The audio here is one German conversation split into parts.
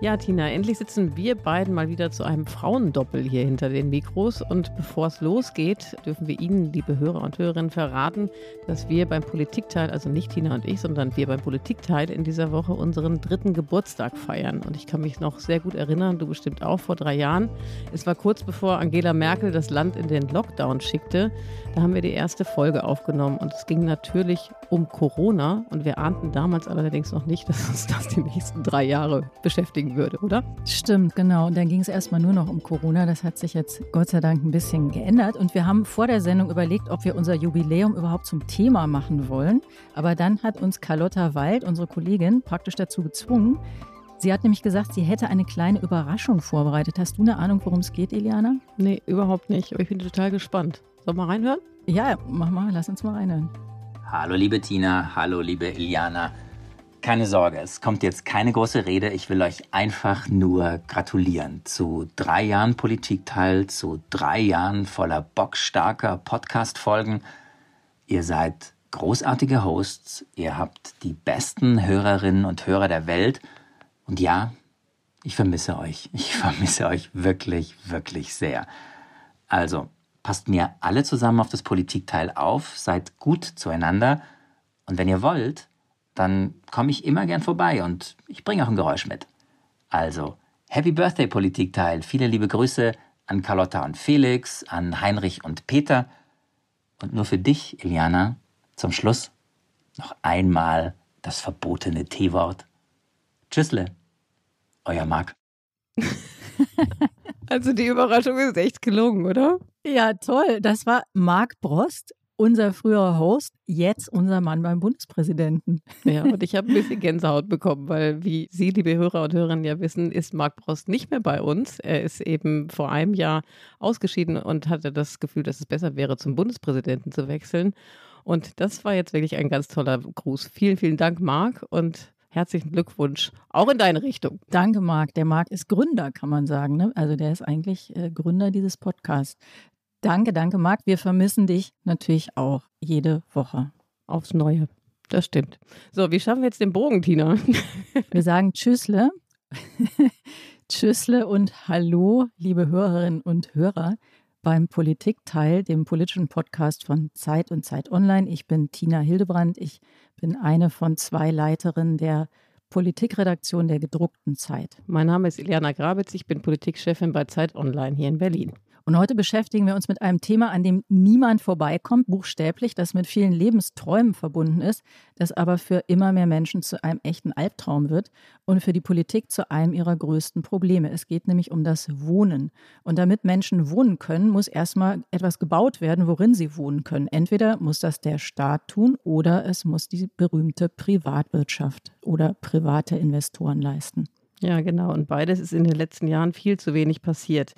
Ja, Tina, endlich sitzen wir beiden mal wieder zu einem Frauendoppel hier hinter den Mikros. Und bevor es losgeht, dürfen wir Ihnen, liebe Hörer und Hörerinnen, verraten, dass wir beim Politikteil, also nicht Tina und ich, sondern wir beim Politikteil in dieser Woche unseren dritten Geburtstag feiern. Und ich kann mich noch sehr gut erinnern, du bestimmt auch vor drei Jahren. Es war kurz bevor Angela Merkel das Land in den Lockdown schickte. Da haben wir die erste Folge aufgenommen. Und es ging natürlich um Corona. Und wir ahnten damals allerdings noch nicht, dass uns das die nächsten drei Jahre beschäftigen kriegen würde, oder? Stimmt, genau. Und dann ging es erstmal nur noch um Corona. Das hat sich jetzt Gott sei Dank ein bisschen geändert. Und wir haben vor der Sendung überlegt, ob wir unser Jubiläum überhaupt zum Thema machen wollen. Aber dann hat uns Carlotta Wald, unsere Kollegin, praktisch dazu gezwungen. Sie hat nämlich gesagt, sie hätte eine kleine Überraschung vorbereitet. Hast du eine Ahnung, worum es geht, Eliana? Nee, überhaupt nicht. Aber ich bin total gespannt. Sollen wir mal reinhören? Ja, mach mal. Lass uns mal reinhören. Hallo, liebe Tina. Hallo, liebe Eliana. Keine Sorge, es kommt jetzt keine große Rede. Ich will euch einfach nur gratulieren zu drei Jahren Politikteil, zu drei Jahren voller bockstarker Podcast-Folgen. Ihr seid großartige Hosts, ihr habt die besten Hörerinnen und Hörer der Welt. Und ja, ich vermisse euch. Ich vermisse euch wirklich, wirklich sehr. Also, passt mir alle zusammen auf das Politikteil auf, seid gut zueinander. Und wenn ihr wollt, dann komme ich immer gern vorbei und ich bringe auch ein Geräusch mit. Also, Happy Birthday Politikteil. Viele liebe Grüße an Carlotta und Felix, an Heinrich und Peter. Und nur für dich, Iliana, zum Schluss noch einmal das verbotene T-Wort. Tschüssle, euer Marc. also die Überraschung ist echt gelungen, oder? Ja, toll. Das war Marc Brost, unser früherer Host, jetzt unser Mann beim Bundespräsidenten. Ja, und ich habe ein bisschen Gänsehaut bekommen, weil, wie Sie, liebe Hörer und Hörerinnen, ja wissen, ist Marc Prost nicht mehr bei uns. Er ist eben vor einem Jahr ausgeschieden und hatte das Gefühl, dass es besser wäre, zum Bundespräsidenten zu wechseln. Und das war jetzt wirklich ein ganz toller Gruß. Vielen, vielen Dank, Marc, und herzlichen Glückwunsch auch in deine Richtung. Danke, Marc. Der Marc ist Gründer, kann man sagen. Ne? Also der ist eigentlich äh, Gründer dieses Podcasts. Danke, danke, Marc. Wir vermissen dich natürlich auch jede Woche. Aufs Neue. Das stimmt. So, wie schaffen wir jetzt den Bogen, Tina? Wir sagen Tschüssle. Tschüssle und Hallo, liebe Hörerinnen und Hörer beim Politikteil, dem politischen Podcast von Zeit und Zeit Online. Ich bin Tina Hildebrand. Ich bin eine von zwei Leiterinnen der Politikredaktion der gedruckten Zeit. Mein Name ist Iliana Grabitz. Ich bin Politikchefin bei Zeit Online hier in Berlin. Und heute beschäftigen wir uns mit einem Thema, an dem niemand vorbeikommt, buchstäblich, das mit vielen Lebensträumen verbunden ist, das aber für immer mehr Menschen zu einem echten Albtraum wird und für die Politik zu einem ihrer größten Probleme. Es geht nämlich um das Wohnen. Und damit Menschen wohnen können, muss erstmal etwas gebaut werden, worin sie wohnen können. Entweder muss das der Staat tun oder es muss die berühmte Privatwirtschaft oder private Investoren leisten. Ja, genau. Und beides ist in den letzten Jahren viel zu wenig passiert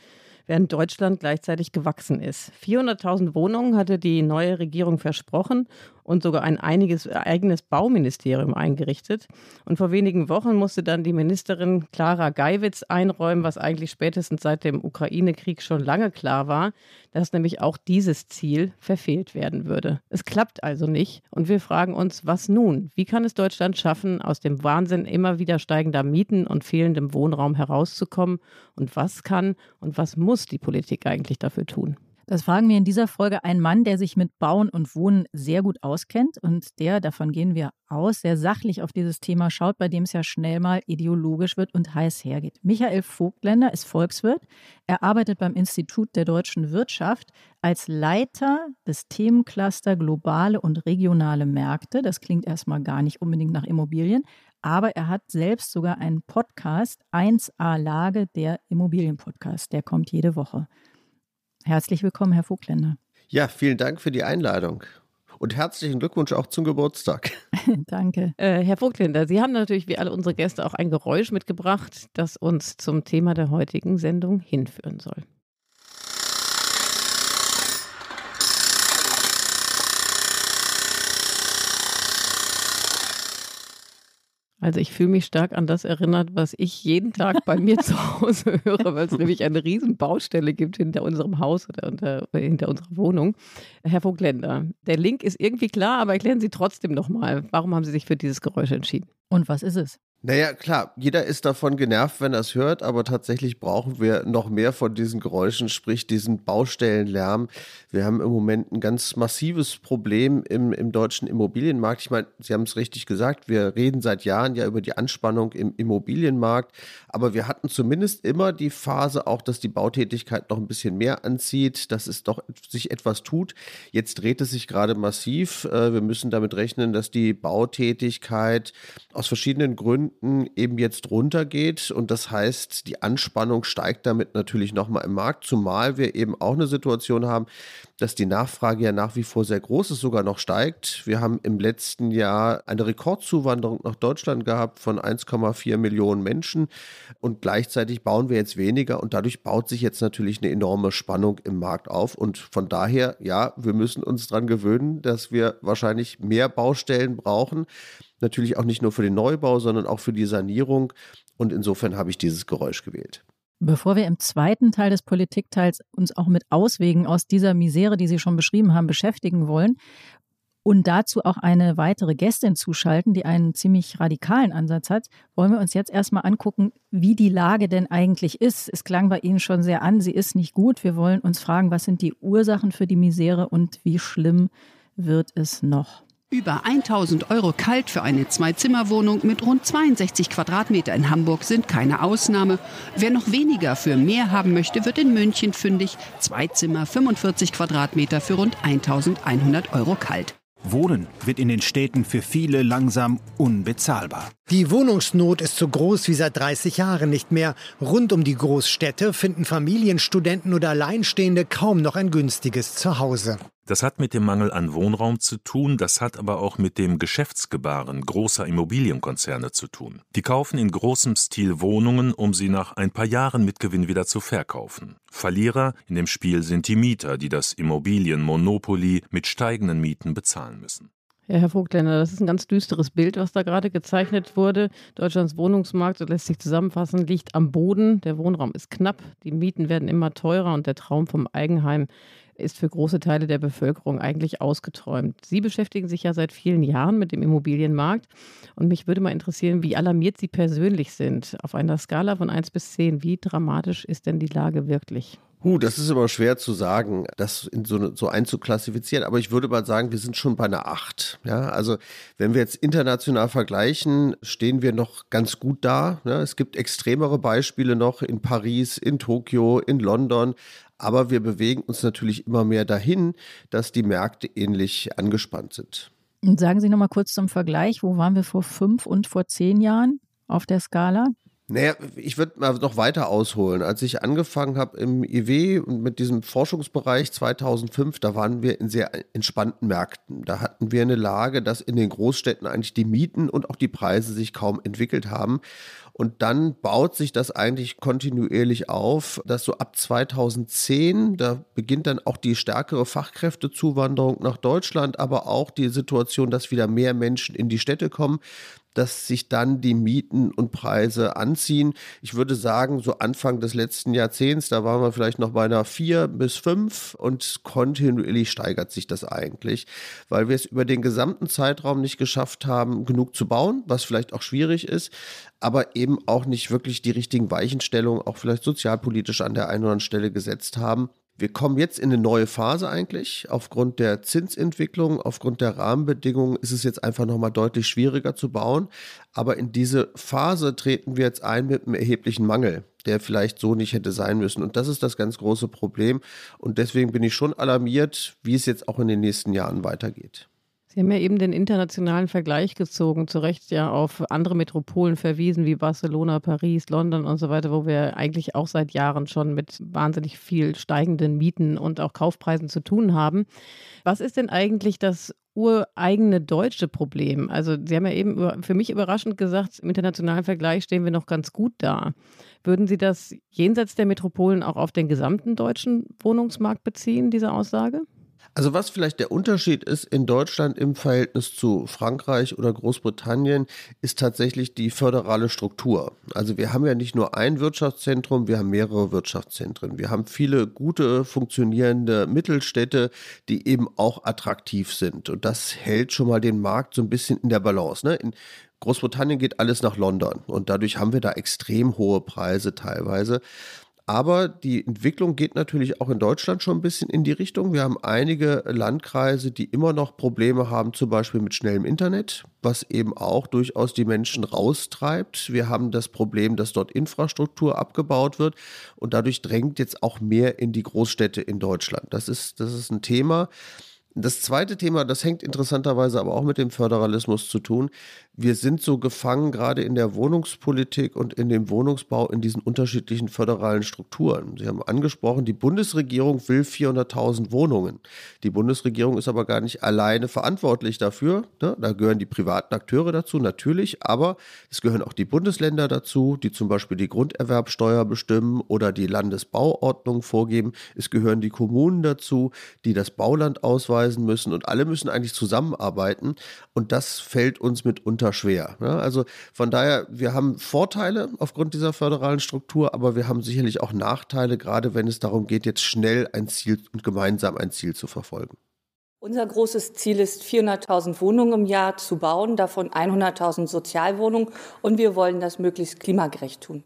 während Deutschland gleichzeitig gewachsen ist. 400.000 Wohnungen hatte die neue Regierung versprochen und sogar ein einiges, eigenes Bauministerium eingerichtet. Und vor wenigen Wochen musste dann die Ministerin Clara Geiwitz einräumen, was eigentlich spätestens seit dem Ukraine-Krieg schon lange klar war, dass nämlich auch dieses Ziel verfehlt werden würde. Es klappt also nicht. Und wir fragen uns, was nun? Wie kann es Deutschland schaffen, aus dem Wahnsinn immer wieder steigender Mieten und fehlendem Wohnraum herauszukommen? Und was kann und was muss die Politik eigentlich dafür tun? Das fragen wir in dieser Folge einen Mann, der sich mit Bauen und Wohnen sehr gut auskennt und der, davon gehen wir aus, sehr sachlich auf dieses Thema schaut, bei dem es ja schnell mal ideologisch wird und heiß hergeht. Michael Vogtländer ist Volkswirt. Er arbeitet beim Institut der deutschen Wirtschaft als Leiter des Themencluster globale und regionale Märkte. Das klingt erstmal gar nicht unbedingt nach Immobilien, aber er hat selbst sogar einen Podcast, 1a Lage, der Immobilienpodcast. Der kommt jede Woche. Herzlich willkommen, Herr Vogtländer. Ja, vielen Dank für die Einladung. Und herzlichen Glückwunsch auch zum Geburtstag. Danke. Äh, Herr Vogtländer, Sie haben natürlich wie alle unsere Gäste auch ein Geräusch mitgebracht, das uns zum Thema der heutigen Sendung hinführen soll. Also ich fühle mich stark an das erinnert, was ich jeden Tag bei mir zu Hause höre, weil es nämlich eine riesen Baustelle gibt hinter unserem Haus oder unter, hinter unserer Wohnung. Herr Vogtländer, der Link ist irgendwie klar, aber erklären Sie trotzdem nochmal, warum haben Sie sich für dieses Geräusch entschieden? Und was ist es? Naja, klar, jeder ist davon genervt, wenn er es hört, aber tatsächlich brauchen wir noch mehr von diesen Geräuschen, sprich diesen Baustellenlärm. Wir haben im Moment ein ganz massives Problem im, im deutschen Immobilienmarkt. Ich meine, Sie haben es richtig gesagt, wir reden seit Jahren ja über die Anspannung im Immobilienmarkt, aber wir hatten zumindest immer die Phase auch, dass die Bautätigkeit noch ein bisschen mehr anzieht, dass es doch sich etwas tut. Jetzt dreht es sich gerade massiv. Äh, wir müssen damit rechnen, dass die Bautätigkeit aus verschiedenen Gründen Gründen eben jetzt runtergeht. Und das heißt, die Anspannung steigt damit natürlich nochmal im Markt, zumal wir eben auch eine Situation haben, dass die Nachfrage ja nach wie vor sehr groß ist, sogar noch steigt. Wir haben im letzten Jahr eine Rekordzuwanderung nach Deutschland gehabt von 1,4 Millionen Menschen und gleichzeitig bauen wir jetzt weniger und dadurch baut sich jetzt natürlich eine enorme Spannung im Markt auf und von daher, ja, wir müssen uns daran gewöhnen, dass wir wahrscheinlich mehr Baustellen brauchen. Natürlich auch nicht nur für den Neubau, sondern auch für die Sanierung. Und insofern habe ich dieses Geräusch gewählt. Bevor wir im zweiten Teil des Politikteils uns auch mit Auswegen aus dieser Misere, die Sie schon beschrieben haben, beschäftigen wollen und dazu auch eine weitere Gästin zuschalten, die einen ziemlich radikalen Ansatz hat, wollen wir uns jetzt erstmal angucken, wie die Lage denn eigentlich ist. Es klang bei Ihnen schon sehr an, sie ist nicht gut. Wir wollen uns fragen, was sind die Ursachen für die Misere und wie schlimm wird es noch? Über 1000 Euro kalt für eine Zwei-Zimmer-Wohnung mit rund 62 Quadratmeter in Hamburg sind keine Ausnahme. Wer noch weniger für mehr haben möchte, wird in München fündig. Zwei Zimmer, 45 Quadratmeter für rund 1100 Euro kalt. Wohnen wird in den Städten für viele langsam unbezahlbar. Die Wohnungsnot ist so groß wie seit 30 Jahren nicht mehr. Rund um die Großstädte finden Familien, Studenten oder Alleinstehende kaum noch ein günstiges Zuhause. Das hat mit dem Mangel an Wohnraum zu tun, das hat aber auch mit dem Geschäftsgebaren großer Immobilienkonzerne zu tun. Die kaufen in großem Stil Wohnungen, um sie nach ein paar Jahren mit Gewinn wieder zu verkaufen. Verlierer in dem Spiel sind die Mieter, die das Immobilienmonopoly mit steigenden Mieten bezahlen müssen. Ja, Herr Vogtländer, das ist ein ganz düsteres Bild, was da gerade gezeichnet wurde. Deutschlands Wohnungsmarkt, das lässt sich zusammenfassen, liegt am Boden. Der Wohnraum ist knapp, die Mieten werden immer teurer und der Traum vom Eigenheim ist für große Teile der Bevölkerung eigentlich ausgeträumt. Sie beschäftigen sich ja seit vielen Jahren mit dem Immobilienmarkt und mich würde mal interessieren, wie alarmiert Sie persönlich sind. Auf einer Skala von 1 bis 10, wie dramatisch ist denn die Lage wirklich? Huh, das ist immer schwer zu sagen, das in so, so einzuklassifizieren, aber ich würde mal sagen, wir sind schon bei einer 8. Ja, also wenn wir jetzt international vergleichen, stehen wir noch ganz gut da. Ja, es gibt extremere Beispiele noch in Paris, in Tokio, in London, aber wir bewegen uns natürlich immer mehr dahin, dass die Märkte ähnlich angespannt sind. Und sagen Sie noch mal kurz zum Vergleich, wo waren wir vor fünf und vor zehn Jahren auf der Skala? Naja, ich würde mal noch weiter ausholen. Als ich angefangen habe im IW und mit diesem Forschungsbereich 2005, da waren wir in sehr entspannten Märkten. Da hatten wir eine Lage, dass in den Großstädten eigentlich die Mieten und auch die Preise sich kaum entwickelt haben. Und dann baut sich das eigentlich kontinuierlich auf, dass so ab 2010, da beginnt dann auch die stärkere Fachkräftezuwanderung nach Deutschland, aber auch die Situation, dass wieder mehr Menschen in die Städte kommen dass sich dann die Mieten und Preise anziehen. Ich würde sagen, so Anfang des letzten Jahrzehnts, da waren wir vielleicht noch bei einer vier bis fünf und kontinuierlich steigert sich das eigentlich, weil wir es über den gesamten Zeitraum nicht geschafft haben, genug zu bauen, was vielleicht auch schwierig ist, aber eben auch nicht wirklich die richtigen Weichenstellungen, auch vielleicht sozialpolitisch an der einen oder anderen Stelle gesetzt haben. Wir kommen jetzt in eine neue Phase eigentlich. Aufgrund der Zinsentwicklung, aufgrund der Rahmenbedingungen ist es jetzt einfach nochmal deutlich schwieriger zu bauen. Aber in diese Phase treten wir jetzt ein mit einem erheblichen Mangel, der vielleicht so nicht hätte sein müssen. Und das ist das ganz große Problem. Und deswegen bin ich schon alarmiert, wie es jetzt auch in den nächsten Jahren weitergeht. Sie haben ja eben den internationalen Vergleich gezogen, zu Recht ja auf andere Metropolen verwiesen, wie Barcelona, Paris, London und so weiter, wo wir eigentlich auch seit Jahren schon mit wahnsinnig viel steigenden Mieten und auch Kaufpreisen zu tun haben. Was ist denn eigentlich das ureigene deutsche Problem? Also Sie haben ja eben für mich überraschend gesagt, im internationalen Vergleich stehen wir noch ganz gut da. Würden Sie das jenseits der Metropolen auch auf den gesamten deutschen Wohnungsmarkt beziehen, diese Aussage? Also was vielleicht der Unterschied ist in Deutschland im Verhältnis zu Frankreich oder Großbritannien, ist tatsächlich die föderale Struktur. Also wir haben ja nicht nur ein Wirtschaftszentrum, wir haben mehrere Wirtschaftszentren. Wir haben viele gute, funktionierende Mittelstädte, die eben auch attraktiv sind. Und das hält schon mal den Markt so ein bisschen in der Balance. Ne? In Großbritannien geht alles nach London und dadurch haben wir da extrem hohe Preise teilweise. Aber die Entwicklung geht natürlich auch in Deutschland schon ein bisschen in die Richtung. Wir haben einige Landkreise, die immer noch Probleme haben, zum Beispiel mit schnellem Internet, was eben auch durchaus die Menschen raustreibt. Wir haben das Problem, dass dort Infrastruktur abgebaut wird und dadurch drängt jetzt auch mehr in die Großstädte in Deutschland. Das ist, das ist ein Thema. Das zweite Thema, das hängt interessanterweise aber auch mit dem Föderalismus zu tun. Wir sind so gefangen, gerade in der Wohnungspolitik und in dem Wohnungsbau, in diesen unterschiedlichen föderalen Strukturen. Sie haben angesprochen, die Bundesregierung will 400.000 Wohnungen. Die Bundesregierung ist aber gar nicht alleine verantwortlich dafür. Ne? Da gehören die privaten Akteure dazu, natürlich, aber es gehören auch die Bundesländer dazu, die zum Beispiel die Grunderwerbsteuer bestimmen oder die Landesbauordnung vorgeben. Es gehören die Kommunen dazu, die das Bauland ausweisen nachweisen müssen und alle müssen eigentlich zusammenarbeiten und das fällt uns mitunter schwer. Ne? Also von daher, wir haben Vorteile aufgrund dieser föderalen Struktur, aber wir haben sicherlich auch Nachteile, gerade wenn es darum geht, jetzt schnell ein Ziel und gemeinsam ein Ziel zu verfolgen. Unser großes Ziel ist, 400.000 Wohnungen im Jahr zu bauen, davon 100.000 Sozialwohnungen und wir wollen das möglichst klimagerecht tun.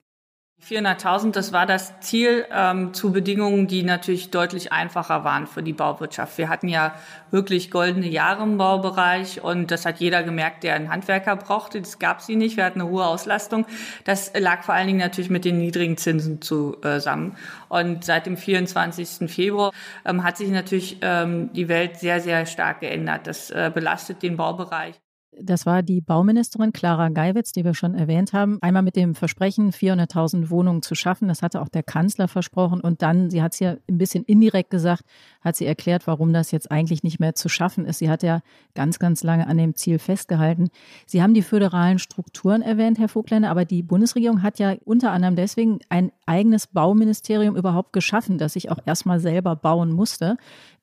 400.000, das war das Ziel ähm, zu Bedingungen, die natürlich deutlich einfacher waren für die Bauwirtschaft. Wir hatten ja wirklich goldene Jahre im Baubereich und das hat jeder gemerkt, der einen Handwerker brauchte. Das gab sie nicht. Wir hatten eine hohe Auslastung. Das lag vor allen Dingen natürlich mit den niedrigen Zinsen zusammen. Und seit dem 24. Februar ähm, hat sich natürlich ähm, die Welt sehr, sehr stark geändert. Das äh, belastet den Baubereich. Das war die Bauministerin Clara Geiwitz, die wir schon erwähnt haben. Einmal mit dem Versprechen, 400.000 Wohnungen zu schaffen. Das hatte auch der Kanzler versprochen. Und dann, sie hat es ja ein bisschen indirekt gesagt, hat sie erklärt, warum das jetzt eigentlich nicht mehr zu schaffen ist. Sie hat ja ganz, ganz lange an dem Ziel festgehalten. Sie haben die föderalen Strukturen erwähnt, Herr Vogtländer, aber die Bundesregierung hat ja unter anderem deswegen ein eigenes Bauministerium überhaupt geschaffen, das sich auch erstmal selber bauen musste,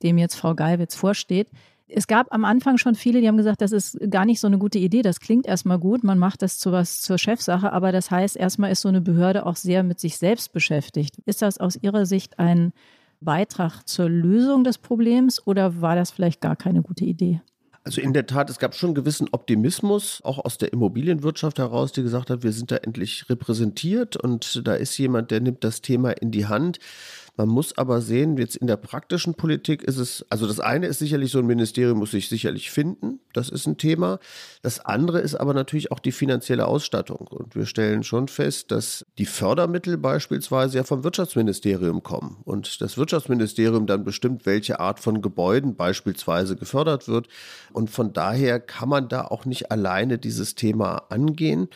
dem jetzt Frau Geiwitz vorsteht es gab am Anfang schon viele, die haben gesagt, das ist gar nicht so eine gute Idee. Das klingt erstmal gut, man macht das zu was zur Chefsache, aber das heißt, erstmal ist so eine Behörde auch sehr mit sich selbst beschäftigt. Ist das aus Ihrer Sicht ein Beitrag zur Lösung des Problems oder war das vielleicht gar keine gute Idee? Also in der Tat, es gab schon einen gewissen Optimismus, auch aus der Immobilienwirtschaft heraus, die gesagt hat, wir sind da endlich repräsentiert und da ist jemand, der nimmt das Thema in die Hand. Man muss aber sehen, jetzt in der praktischen Politik ist es, also das eine ist sicherlich so ein Ministerium muss sich sicherlich finden, das ist ein Thema. Das andere ist aber natürlich auch die finanzielle Ausstattung. Und wir stellen schon fest, dass die Fördermittel beispielsweise ja vom Wirtschaftsministerium kommen und das Wirtschaftsministerium dann bestimmt, welche Art von Gebäuden beispielsweise gefördert wird. Und von daher kann man da auch nicht alleine dieses Thema angehen.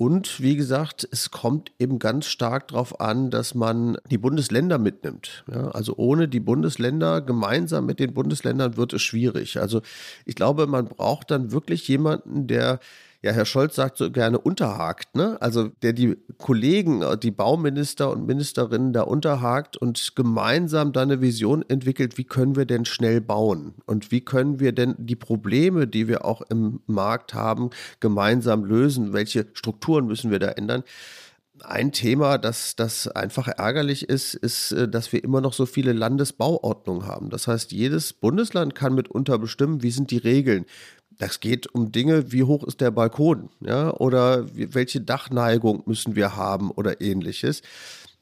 Und wie gesagt, es kommt eben ganz stark darauf an, dass man die Bundesländer mitnimmt. Ja, also ohne die Bundesländer, gemeinsam mit den Bundesländern wird es schwierig. Also ich glaube, man braucht dann wirklich jemanden, der ja, Herr Scholz sagt so gerne unterhakt, ne? Also der die Kollegen, die Bauminister und Ministerinnen da unterhakt und gemeinsam da eine Vision entwickelt, wie können wir denn schnell bauen und wie können wir denn die Probleme, die wir auch im Markt haben, gemeinsam lösen? Welche Strukturen müssen wir da ändern? Ein Thema, das, das einfach ärgerlich ist, ist, äh, dass wir immer noch so viele Landesbauordnungen haben. Das heißt, jedes Bundesland kann mitunter bestimmen, wie sind die Regeln, das geht um Dinge, wie hoch ist der Balkon, ja, oder welche Dachneigung müssen wir haben oder ähnliches.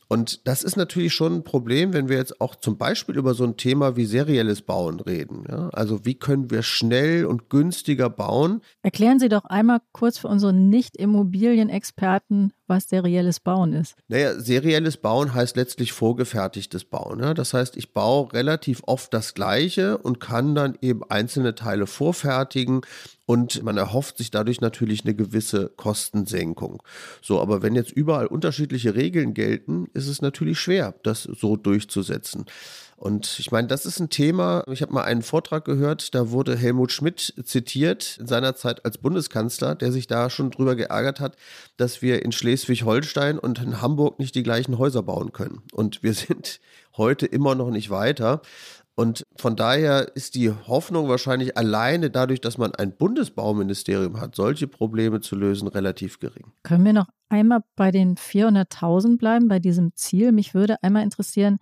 Und das ist natürlich schon ein Problem, wenn wir jetzt auch zum Beispiel über so ein Thema wie serielles Bauen reden. Ja? Also wie können wir schnell und günstiger bauen? Erklären Sie doch einmal kurz für unsere Nicht-Immobilienexperten, was serielles Bauen ist. Naja, serielles Bauen heißt letztlich vorgefertigtes Bauen. Ja? Das heißt, ich baue relativ oft das Gleiche und kann dann eben einzelne Teile vorfertigen und man erhofft sich dadurch natürlich eine gewisse Kostensenkung. So, aber wenn jetzt überall unterschiedliche Regeln gelten, ist es natürlich schwer, das so durchzusetzen. Und ich meine, das ist ein Thema. Ich habe mal einen Vortrag gehört, da wurde Helmut Schmidt zitiert in seiner Zeit als Bundeskanzler, der sich da schon drüber geärgert hat, dass wir in Schleswig-Holstein und in Hamburg nicht die gleichen Häuser bauen können. Und wir sind heute immer noch nicht weiter. Und von daher ist die Hoffnung wahrscheinlich alleine dadurch, dass man ein Bundesbauministerium hat, solche Probleme zu lösen, relativ gering. Können wir noch einmal bei den 400.000 bleiben, bei diesem Ziel? Mich würde einmal interessieren,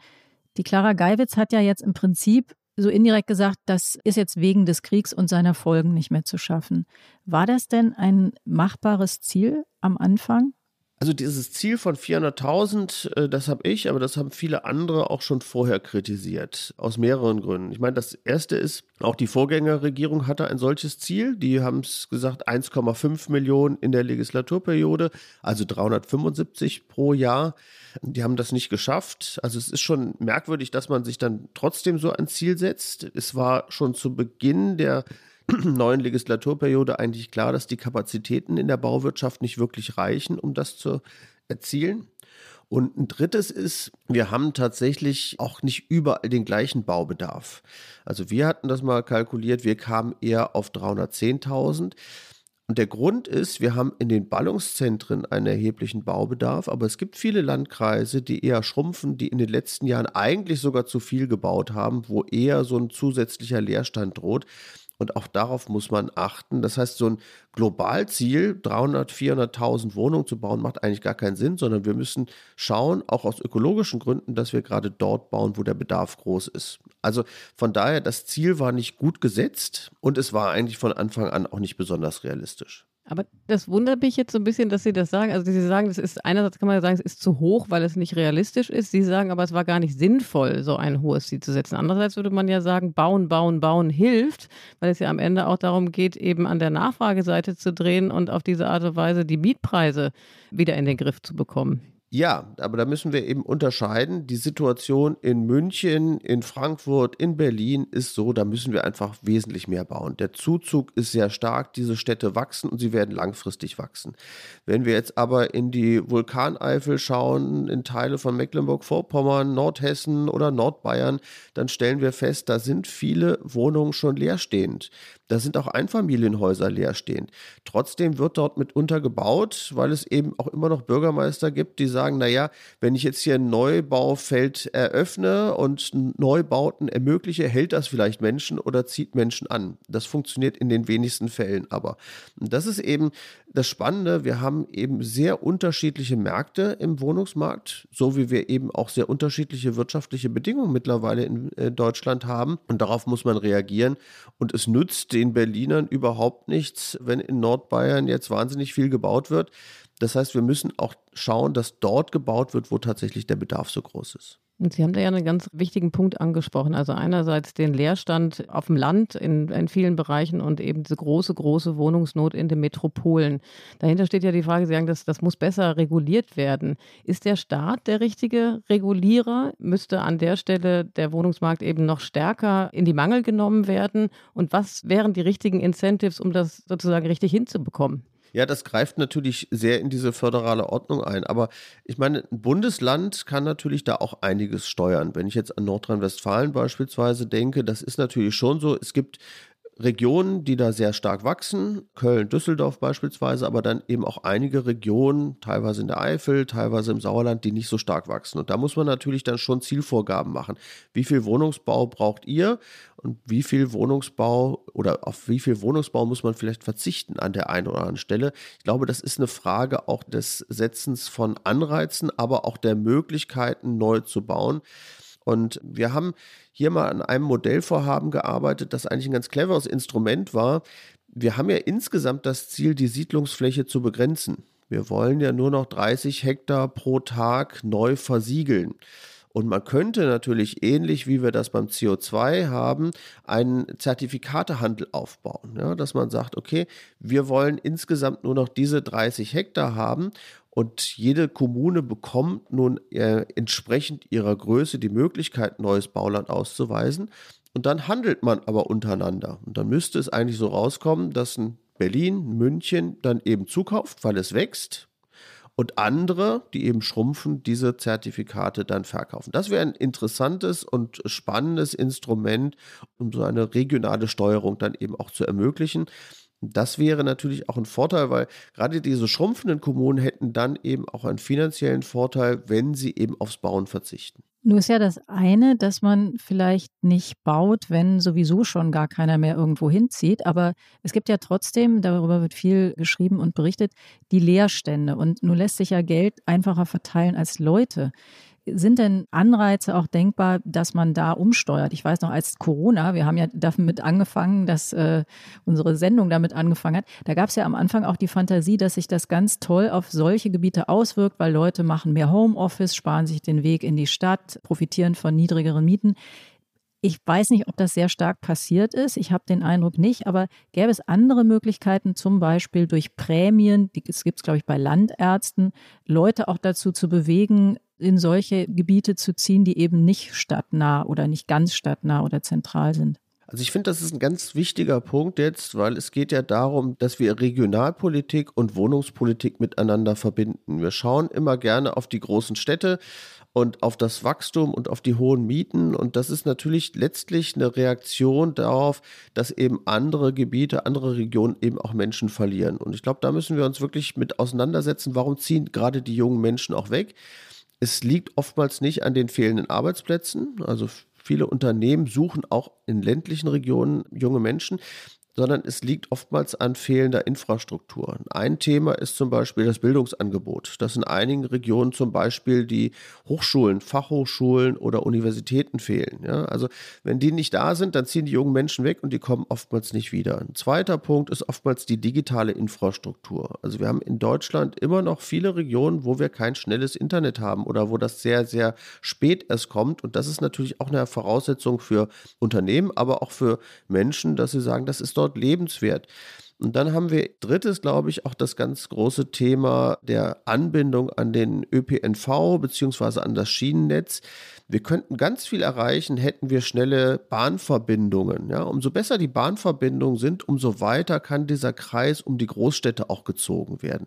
die Clara Geiwitz hat ja jetzt im Prinzip so indirekt gesagt, das ist jetzt wegen des Kriegs und seiner Folgen nicht mehr zu schaffen. War das denn ein machbares Ziel am Anfang? Also dieses Ziel von 400.000, äh, das habe ich, aber das haben viele andere auch schon vorher kritisiert, aus mehreren Gründen. Ich meine, das Erste ist, auch die Vorgängerregierung hatte ein solches Ziel. Die haben es gesagt, 1,5 Millionen in der Legislaturperiode, also 375 pro Jahr. Die haben das nicht geschafft. Also es ist schon merkwürdig, dass man sich dann trotzdem so ein Ziel setzt. Es war schon zu Beginn der neuen Legislaturperiode eigentlich klar, dass die Kapazitäten in der Bauwirtschaft nicht wirklich reichen, um das zu erzielen. Und ein drittes ist, wir haben tatsächlich auch nicht überall den gleichen Baubedarf. Also wir hatten das mal kalkuliert, wir kamen eher auf 310.000. Und der Grund ist, wir haben in den Ballungszentren einen erheblichen Baubedarf, aber es gibt viele Landkreise, die eher schrumpfen, die in den letzten Jahren eigentlich sogar zu viel gebaut haben, wo eher so ein zusätzlicher Leerstand droht. Und auch darauf muss man achten. Das heißt, so ein Globalziel, 300, 400.000 Wohnungen zu bauen, macht eigentlich gar keinen Sinn, sondern wir müssen schauen, auch aus ökologischen Gründen, dass wir gerade dort bauen, wo der Bedarf groß ist. Also von daher, das Ziel war nicht gut gesetzt und es war eigentlich von Anfang an auch nicht besonders realistisch. Aber das wundert mich jetzt so ein bisschen, dass Sie das sagen. Also Sie sagen, das ist einerseits kann man sagen, es ist zu hoch, weil es nicht realistisch ist. Sie sagen aber, es war gar nicht sinnvoll, so ein hohes Ziel zu setzen. Andererseits würde man ja sagen, bauen, bauen, bauen hilft, weil es ja am Ende auch darum geht, eben an der Nachfrageseite zu drehen und auf diese Art und Weise die Mietpreise wieder in den Griff zu bekommen. Ja, aber da müssen wir eben unterscheiden. Die Situation in München, in Frankfurt, in Berlin ist so, da müssen wir einfach wesentlich mehr bauen. Der Zuzug ist sehr stark, diese Städte wachsen und sie werden langfristig wachsen. Wenn wir jetzt aber in die Vulkaneifel schauen, in Teile von Mecklenburg-Vorpommern, Nordhessen oder Nordbayern, dann stellen wir fest, da sind viele Wohnungen schon leerstehend. Da sind auch Einfamilienhäuser leerstehend. Trotzdem wird dort mitunter gebaut, weil es eben auch immer noch Bürgermeister gibt, die sagen, naja, wenn ich jetzt hier ein Neubaufeld eröffne und Neubauten ermögliche, hält das vielleicht Menschen oder zieht Menschen an. Das funktioniert in den wenigsten Fällen aber. Und das ist eben das Spannende. Wir haben eben sehr unterschiedliche Märkte im Wohnungsmarkt, so wie wir eben auch sehr unterschiedliche wirtschaftliche Bedingungen mittlerweile in äh, Deutschland haben. Und darauf muss man reagieren. Und es nützt den Berlinern überhaupt nichts, wenn in Nordbayern jetzt wahnsinnig viel gebaut wird. Das heißt, wir müssen auch schauen, dass dort gebaut wird, wo tatsächlich der Bedarf so groß ist. Und Sie haben da ja einen ganz wichtigen Punkt angesprochen. Also einerseits den Leerstand auf dem Land in, in vielen Bereichen und eben diese große, große Wohnungsnot in den Metropolen. Dahinter steht ja die Frage, Sie sagen, das, das muss besser reguliert werden. Ist der Staat der richtige Regulierer? Müsste an der Stelle der Wohnungsmarkt eben noch stärker in die Mangel genommen werden? Und was wären die richtigen Incentives, um das sozusagen richtig hinzubekommen? Ja, das greift natürlich sehr in diese föderale Ordnung ein. Aber ich meine, ein Bundesland kann natürlich da auch einiges steuern. Wenn ich jetzt an Nordrhein-Westfalen beispielsweise denke, das ist natürlich schon so. Es gibt Regionen, die da sehr stark wachsen, Köln, Düsseldorf beispielsweise, aber dann eben auch einige Regionen, teilweise in der Eifel, teilweise im Sauerland, die nicht so stark wachsen. Und da muss man natürlich dann schon Zielvorgaben machen. Wie viel Wohnungsbau braucht ihr und wie viel Wohnungsbau oder auf wie viel Wohnungsbau muss man vielleicht verzichten an der einen oder anderen Stelle? Ich glaube, das ist eine Frage auch des Setzens von Anreizen, aber auch der Möglichkeiten, neu zu bauen. Und wir haben hier mal an einem Modellvorhaben gearbeitet, das eigentlich ein ganz cleveres Instrument war. Wir haben ja insgesamt das Ziel, die Siedlungsfläche zu begrenzen. Wir wollen ja nur noch 30 Hektar pro Tag neu versiegeln. Und man könnte natürlich ähnlich wie wir das beim CO2 haben, einen Zertifikatehandel aufbauen. Ja, dass man sagt, okay, wir wollen insgesamt nur noch diese 30 Hektar haben und jede Kommune bekommt nun äh, entsprechend ihrer Größe die Möglichkeit, neues Bauland auszuweisen. Und dann handelt man aber untereinander. Und dann müsste es eigentlich so rauskommen, dass ein Berlin, München dann eben zukauft, weil es wächst. Und andere, die eben schrumpfen, diese Zertifikate dann verkaufen. Das wäre ein interessantes und spannendes Instrument, um so eine regionale Steuerung dann eben auch zu ermöglichen. Das wäre natürlich auch ein Vorteil, weil gerade diese schrumpfenden Kommunen hätten dann eben auch einen finanziellen Vorteil, wenn sie eben aufs Bauen verzichten. Nur ist ja das eine, dass man vielleicht nicht baut, wenn sowieso schon gar keiner mehr irgendwo hinzieht. Aber es gibt ja trotzdem, darüber wird viel geschrieben und berichtet, die Leerstände. Und nun lässt sich ja Geld einfacher verteilen als Leute. Sind denn Anreize auch denkbar, dass man da umsteuert? Ich weiß noch, als Corona, wir haben ja damit angefangen, dass äh, unsere Sendung damit angefangen hat, da gab es ja am Anfang auch die Fantasie, dass sich das ganz toll auf solche Gebiete auswirkt, weil Leute machen mehr Homeoffice, sparen sich den Weg in die Stadt, profitieren von niedrigeren Mieten. Ich weiß nicht, ob das sehr stark passiert ist. Ich habe den Eindruck nicht. Aber gäbe es andere Möglichkeiten, zum Beispiel durch Prämien, die es gibt es, glaube ich, bei Landärzten, Leute auch dazu zu bewegen, in solche Gebiete zu ziehen, die eben nicht stadtnah oder nicht ganz stadtnah oder zentral sind? Also ich finde, das ist ein ganz wichtiger Punkt jetzt, weil es geht ja darum, dass wir Regionalpolitik und Wohnungspolitik miteinander verbinden. Wir schauen immer gerne auf die großen Städte und auf das Wachstum und auf die hohen Mieten. Und das ist natürlich letztlich eine Reaktion darauf, dass eben andere Gebiete, andere Regionen eben auch Menschen verlieren. Und ich glaube, da müssen wir uns wirklich mit auseinandersetzen, warum ziehen gerade die jungen Menschen auch weg. Es liegt oftmals nicht an den fehlenden Arbeitsplätzen. Also viele Unternehmen suchen auch in ländlichen Regionen junge Menschen sondern es liegt oftmals an fehlender Infrastruktur. Ein Thema ist zum Beispiel das Bildungsangebot, dass in einigen Regionen zum Beispiel die Hochschulen, Fachhochschulen oder Universitäten fehlen. Ja, also wenn die nicht da sind, dann ziehen die jungen Menschen weg und die kommen oftmals nicht wieder. Ein zweiter Punkt ist oftmals die digitale Infrastruktur. Also wir haben in Deutschland immer noch viele Regionen, wo wir kein schnelles Internet haben oder wo das sehr, sehr spät erst kommt. Und das ist natürlich auch eine Voraussetzung für Unternehmen, aber auch für Menschen, dass sie sagen, das ist dort dort lebenswert. Und dann haben wir drittes, glaube ich, auch das ganz große Thema der Anbindung an den ÖPNV beziehungsweise an das Schienennetz. Wir könnten ganz viel erreichen, hätten wir schnelle Bahnverbindungen. Ja, umso besser die Bahnverbindungen sind, umso weiter kann dieser Kreis um die Großstädte auch gezogen werden.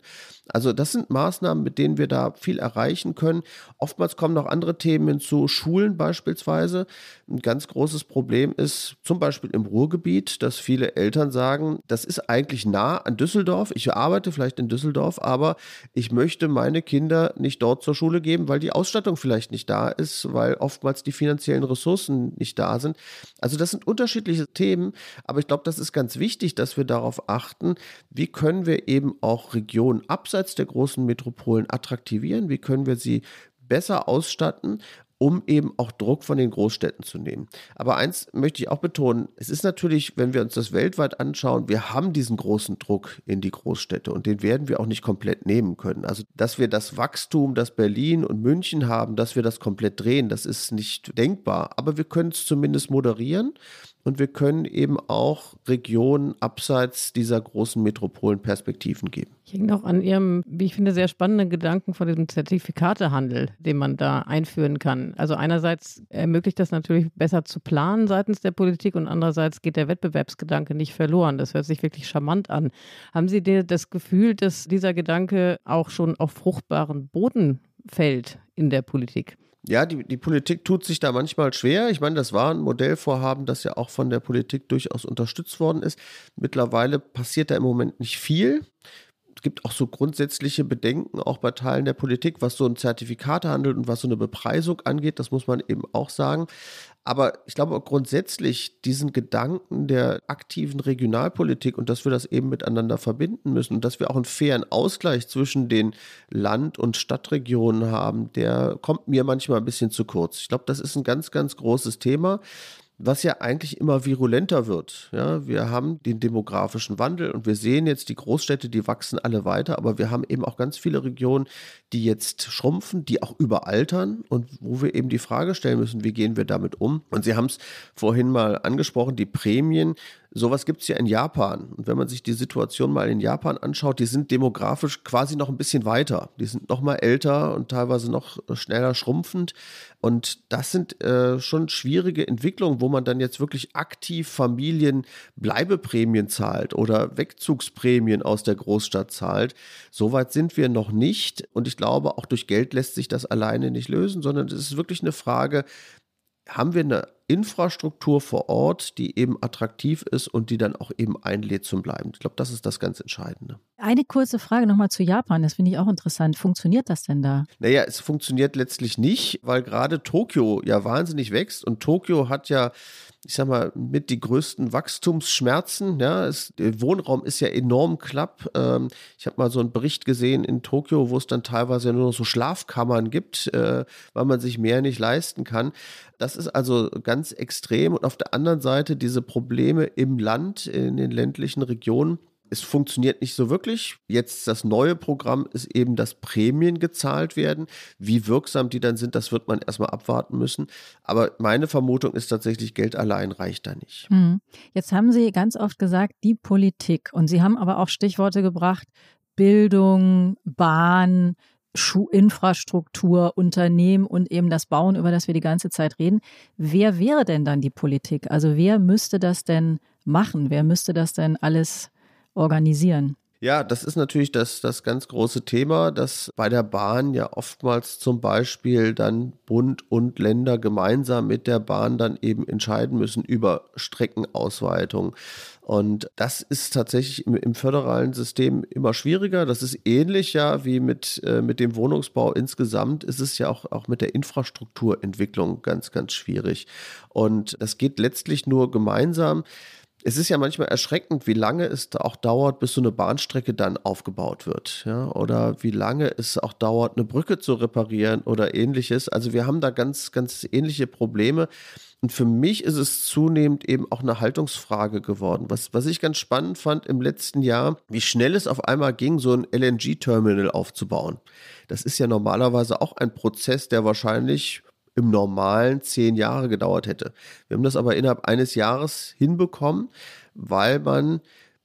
Also das sind Maßnahmen, mit denen wir da viel erreichen können. Oftmals kommen noch andere Themen hinzu, Schulen beispielsweise. Ein ganz großes Problem ist zum Beispiel im Ruhrgebiet, dass viele Eltern sagen, das ist eigentlich nah an Düsseldorf. Ich arbeite vielleicht in Düsseldorf, aber ich möchte meine Kinder nicht dort zur Schule geben, weil die Ausstattung vielleicht nicht da ist, weil oftmals die finanziellen Ressourcen nicht da sind. Also das sind unterschiedliche Themen, aber ich glaube, das ist ganz wichtig, dass wir darauf achten, wie können wir eben auch Regionen abseits der großen Metropolen attraktivieren, wie können wir sie besser ausstatten um eben auch Druck von den Großstädten zu nehmen. Aber eins möchte ich auch betonen, es ist natürlich, wenn wir uns das weltweit anschauen, wir haben diesen großen Druck in die Großstädte und den werden wir auch nicht komplett nehmen können. Also, dass wir das Wachstum, das Berlin und München haben, dass wir das komplett drehen, das ist nicht denkbar. Aber wir können es zumindest moderieren und wir können eben auch Regionen abseits dieser großen Metropolen Perspektiven geben. Ich hänge noch an Ihrem, wie ich finde, sehr spannenden Gedanken von diesem Zertifikatehandel, den man da einführen kann. Also einerseits ermöglicht das natürlich besser zu planen seitens der Politik und andererseits geht der Wettbewerbsgedanke nicht verloren. Das hört sich wirklich charmant an. Haben Sie das Gefühl, dass dieser Gedanke auch schon auf fruchtbaren Boden fällt in der Politik? Ja, die, die Politik tut sich da manchmal schwer. Ich meine, das war ein Modellvorhaben, das ja auch von der Politik durchaus unterstützt worden ist. Mittlerweile passiert da im Moment nicht viel. Es gibt auch so grundsätzliche Bedenken, auch bei Teilen der Politik, was so ein Zertifikatehandel und was so eine Bepreisung angeht. Das muss man eben auch sagen. Aber ich glaube grundsätzlich diesen Gedanken der aktiven Regionalpolitik und dass wir das eben miteinander verbinden müssen und dass wir auch einen fairen Ausgleich zwischen den Land- und Stadtregionen haben, der kommt mir manchmal ein bisschen zu kurz. Ich glaube, das ist ein ganz, ganz großes Thema was ja eigentlich immer virulenter wird. Ja, wir haben den demografischen Wandel und wir sehen jetzt die Großstädte, die wachsen alle weiter, aber wir haben eben auch ganz viele Regionen, die jetzt schrumpfen, die auch überaltern und wo wir eben die Frage stellen müssen, wie gehen wir damit um? Und Sie haben es vorhin mal angesprochen, die Prämien Sowas gibt es ja in Japan. Und wenn man sich die Situation mal in Japan anschaut, die sind demografisch quasi noch ein bisschen weiter. Die sind noch mal älter und teilweise noch schneller schrumpfend. Und das sind äh, schon schwierige Entwicklungen, wo man dann jetzt wirklich aktiv Familien Bleibeprämien zahlt oder Wegzugsprämien aus der Großstadt zahlt. Soweit sind wir noch nicht. Und ich glaube, auch durch Geld lässt sich das alleine nicht lösen, sondern es ist wirklich eine Frage, haben wir eine Infrastruktur vor Ort, die eben attraktiv ist und die dann auch eben einlädt zum Bleiben. Ich glaube, das ist das ganz Entscheidende. Eine kurze Frage nochmal zu Japan, das finde ich auch interessant. Funktioniert das denn da? Naja, es funktioniert letztlich nicht, weil gerade Tokio ja wahnsinnig wächst und Tokio hat ja ich sag mal, mit die größten Wachstumsschmerzen. Ja, es, der Wohnraum ist ja enorm klapp. Ähm, ich habe mal so einen Bericht gesehen in Tokio, wo es dann teilweise nur noch so Schlafkammern gibt, äh, weil man sich mehr nicht leisten kann. Das ist also ganz extrem. Und auf der anderen Seite diese Probleme im Land, in den ländlichen Regionen es funktioniert nicht so wirklich. Jetzt das neue Programm ist eben, dass Prämien gezahlt werden. Wie wirksam die dann sind, das wird man erstmal abwarten müssen. Aber meine Vermutung ist tatsächlich, Geld allein reicht da nicht. Hm. Jetzt haben Sie ganz oft gesagt, die Politik. Und Sie haben aber auch Stichworte gebracht, Bildung, Bahn, Schuhinfrastruktur, Unternehmen und eben das Bauen, über das wir die ganze Zeit reden. Wer wäre denn dann die Politik? Also wer müsste das denn machen? Wer müsste das denn alles organisieren? Ja, das ist natürlich das, das ganz große Thema, dass bei der Bahn ja oftmals zum Beispiel dann Bund und Länder gemeinsam mit der Bahn dann eben entscheiden müssen über Streckenausweitung. Und das ist tatsächlich im, im, föderalen System immer schwieriger. Das ist ähnlich ja wie mit, äh, mit dem Wohnungsbau insgesamt. Ist es ja auch, auch mit der Infrastrukturentwicklung ganz, ganz schwierig. Und das geht letztlich nur gemeinsam es ist ja manchmal erschreckend, wie lange es auch dauert, bis so eine Bahnstrecke dann aufgebaut wird. Ja? Oder wie lange es auch dauert, eine Brücke zu reparieren oder ähnliches. Also wir haben da ganz, ganz ähnliche Probleme. Und für mich ist es zunehmend eben auch eine Haltungsfrage geworden. Was, was ich ganz spannend fand im letzten Jahr, wie schnell es auf einmal ging, so ein LNG-Terminal aufzubauen. Das ist ja normalerweise auch ein Prozess, der wahrscheinlich im normalen zehn Jahre gedauert hätte. Wir haben das aber innerhalb eines Jahres hinbekommen, weil man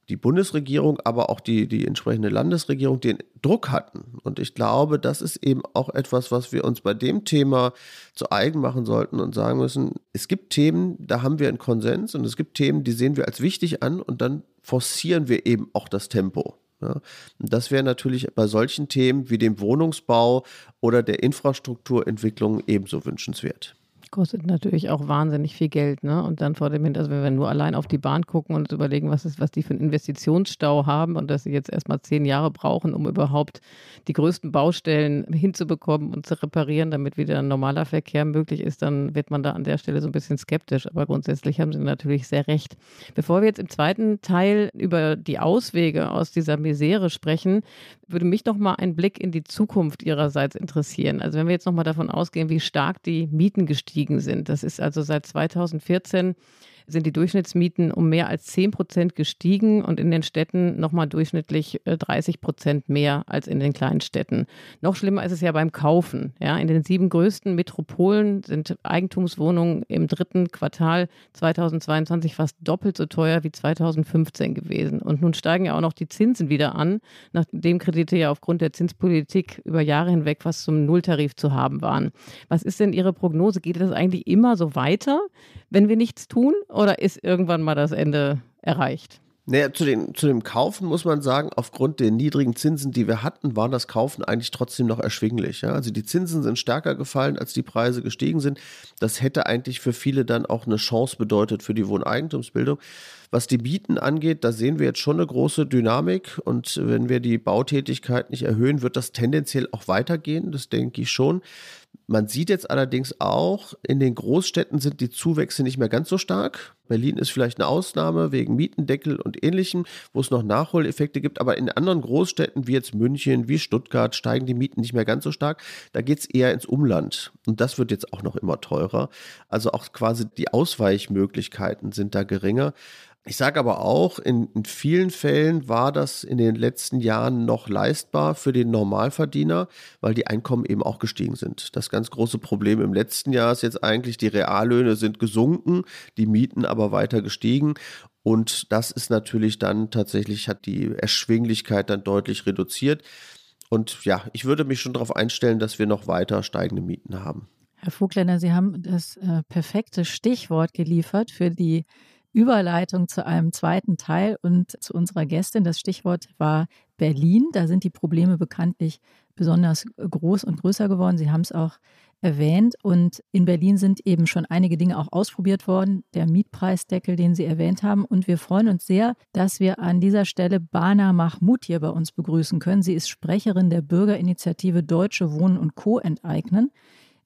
die Bundesregierung, aber auch die, die entsprechende Landesregierung den Druck hatten. Und ich glaube, das ist eben auch etwas, was wir uns bei dem Thema zu eigen machen sollten und sagen müssen, es gibt Themen, da haben wir einen Konsens und es gibt Themen, die sehen wir als wichtig an und dann forcieren wir eben auch das Tempo. Ja. Das wäre natürlich bei solchen Themen wie dem Wohnungsbau oder der Infrastrukturentwicklung ebenso wünschenswert. Kostet natürlich auch wahnsinnig viel Geld, ne? Und dann vor dem Hintergrund, also wenn wir nur allein auf die Bahn gucken und uns überlegen, was ist, was die für einen Investitionsstau haben und dass sie jetzt erstmal zehn Jahre brauchen, um überhaupt die größten Baustellen hinzubekommen und zu reparieren, damit wieder ein normaler Verkehr möglich ist, dann wird man da an der Stelle so ein bisschen skeptisch. Aber grundsätzlich haben Sie natürlich sehr recht. Bevor wir jetzt im zweiten Teil über die Auswege aus dieser Misere sprechen, würde mich noch mal ein Blick in die Zukunft Ihrerseits interessieren. Also wenn wir jetzt noch mal davon ausgehen, wie stark die Mieten gestiegen gestiegen sind. Das ist also seit 2014 sind die Durchschnittsmieten um mehr als 10 Prozent gestiegen und in den Städten nochmal durchschnittlich 30 äh, Prozent mehr als in den kleinen Städten. Noch schlimmer ist es ja beim Kaufen. Ja, in den sieben größten Metropolen sind Eigentumswohnungen im dritten Quartal 2022 fast doppelt so teuer wie 2015 gewesen. Und nun steigen ja auch noch die Zinsen wieder an, nachdem Kredite ja aufgrund der Zinspolitik über Jahre hinweg fast zum Nulltarif zu haben waren. Was ist denn Ihre Prognose? Geht das eigentlich immer so weiter, wenn wir nichts tun? Oder ist irgendwann mal das Ende erreicht? Naja, zu, den, zu dem Kaufen muss man sagen, aufgrund der niedrigen Zinsen, die wir hatten, war das Kaufen eigentlich trotzdem noch erschwinglich. Ja? Also die Zinsen sind stärker gefallen, als die Preise gestiegen sind. Das hätte eigentlich für viele dann auch eine Chance bedeutet für die Wohneigentumsbildung. Was die Mieten angeht, da sehen wir jetzt schon eine große Dynamik und wenn wir die Bautätigkeit nicht erhöhen, wird das tendenziell auch weitergehen, das denke ich schon. Man sieht jetzt allerdings auch, in den Großstädten sind die Zuwächse nicht mehr ganz so stark. Berlin ist vielleicht eine Ausnahme wegen Mietendeckel und ähnlichem, wo es noch Nachholeffekte gibt. Aber in anderen Großstädten wie jetzt München, wie Stuttgart steigen die Mieten nicht mehr ganz so stark. Da geht es eher ins Umland. Und das wird jetzt auch noch immer teurer. Also auch quasi die Ausweichmöglichkeiten sind da geringer. Ich sage aber auch, in, in, vielen Fällen war das in den letzten Jahren noch leistbar für den Normalverdiener, weil die Einkommen eben auch gestiegen sind. Das ganz große Problem im letzten Jahr ist jetzt eigentlich, die Reallöhne sind gesunken, die Mieten aber weiter gestiegen. Und das ist natürlich dann tatsächlich, hat die Erschwinglichkeit dann deutlich reduziert. Und ja, ich würde mich schon darauf einstellen, dass wir noch weiter steigende Mieten haben. Herr Vogländer, Sie haben das äh, perfekte Stichwort geliefert für die Überleitung zu einem zweiten Teil und zu unserer Gästin. Das Stichwort war Berlin. Da sind die Probleme bekanntlich besonders groß und größer geworden. Sie haben es auch erwähnt. Und in Berlin sind eben schon einige Dinge auch ausprobiert worden. Der Mietpreisdeckel, den Sie erwähnt haben. Und wir freuen uns sehr, dass wir an dieser Stelle Bana Mahmoud hier bei uns begrüßen können. Sie ist Sprecherin der Bürgerinitiative Deutsche Wohnen und Co. enteignen.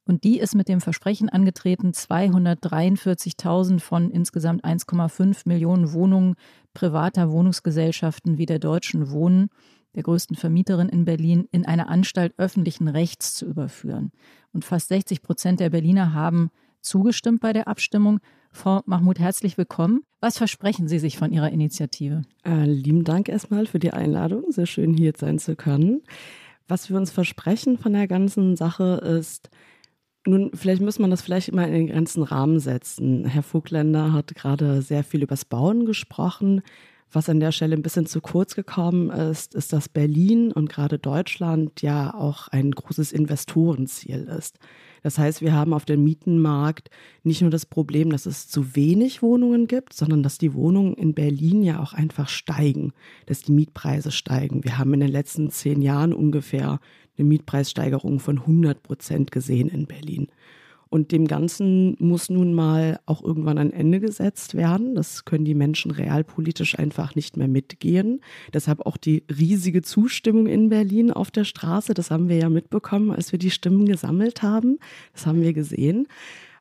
Und die ist mit dem Versprechen angetreten, 243.000 von insgesamt 1,5 Millionen Wohnungen privater Wohnungsgesellschaften wie der Deutschen Wohnen, der größten Vermieterin in Berlin, in eine Anstalt öffentlichen Rechts zu überführen. Und fast 60 Prozent der Berliner haben zugestimmt bei der Abstimmung. Frau Mahmoud, herzlich willkommen. Was versprechen Sie sich von Ihrer Initiative? Äh, lieben Dank erstmal für die Einladung. Sehr schön, hier sein zu können. Was wir uns versprechen von der ganzen Sache ist, nun, vielleicht muss man das vielleicht immer in den ganzen Rahmen setzen. Herr Vogländer hat gerade sehr viel übers Bauen gesprochen. Was an der Stelle ein bisschen zu kurz gekommen ist, ist, dass Berlin und gerade Deutschland ja auch ein großes Investorenziel ist. Das heißt, wir haben auf dem Mietenmarkt nicht nur das Problem, dass es zu wenig Wohnungen gibt, sondern dass die Wohnungen in Berlin ja auch einfach steigen, dass die Mietpreise steigen. Wir haben in den letzten zehn Jahren ungefähr eine Mietpreissteigerung von 100 Prozent gesehen in Berlin. Und dem Ganzen muss nun mal auch irgendwann ein Ende gesetzt werden. Das können die Menschen realpolitisch einfach nicht mehr mitgehen. Deshalb auch die riesige Zustimmung in Berlin auf der Straße. Das haben wir ja mitbekommen, als wir die Stimmen gesammelt haben. Das haben wir gesehen.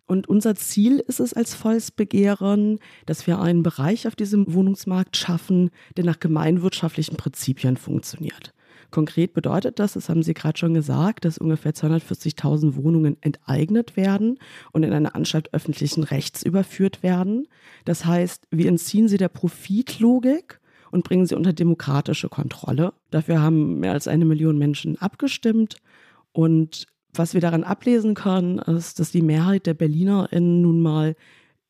Und unser Ziel ist es als Volksbegehren, dass wir einen Bereich auf diesem Wohnungsmarkt schaffen, der nach gemeinwirtschaftlichen Prinzipien funktioniert. Konkret bedeutet das, das haben Sie gerade schon gesagt, dass ungefähr 240.000 Wohnungen enteignet werden und in eine Anstalt öffentlichen Rechts überführt werden. Das heißt, wir entziehen sie der Profitlogik und bringen sie unter demokratische Kontrolle. Dafür haben mehr als eine Million Menschen abgestimmt und was wir daran ablesen können, ist, dass die Mehrheit der BerlinerInnen nun mal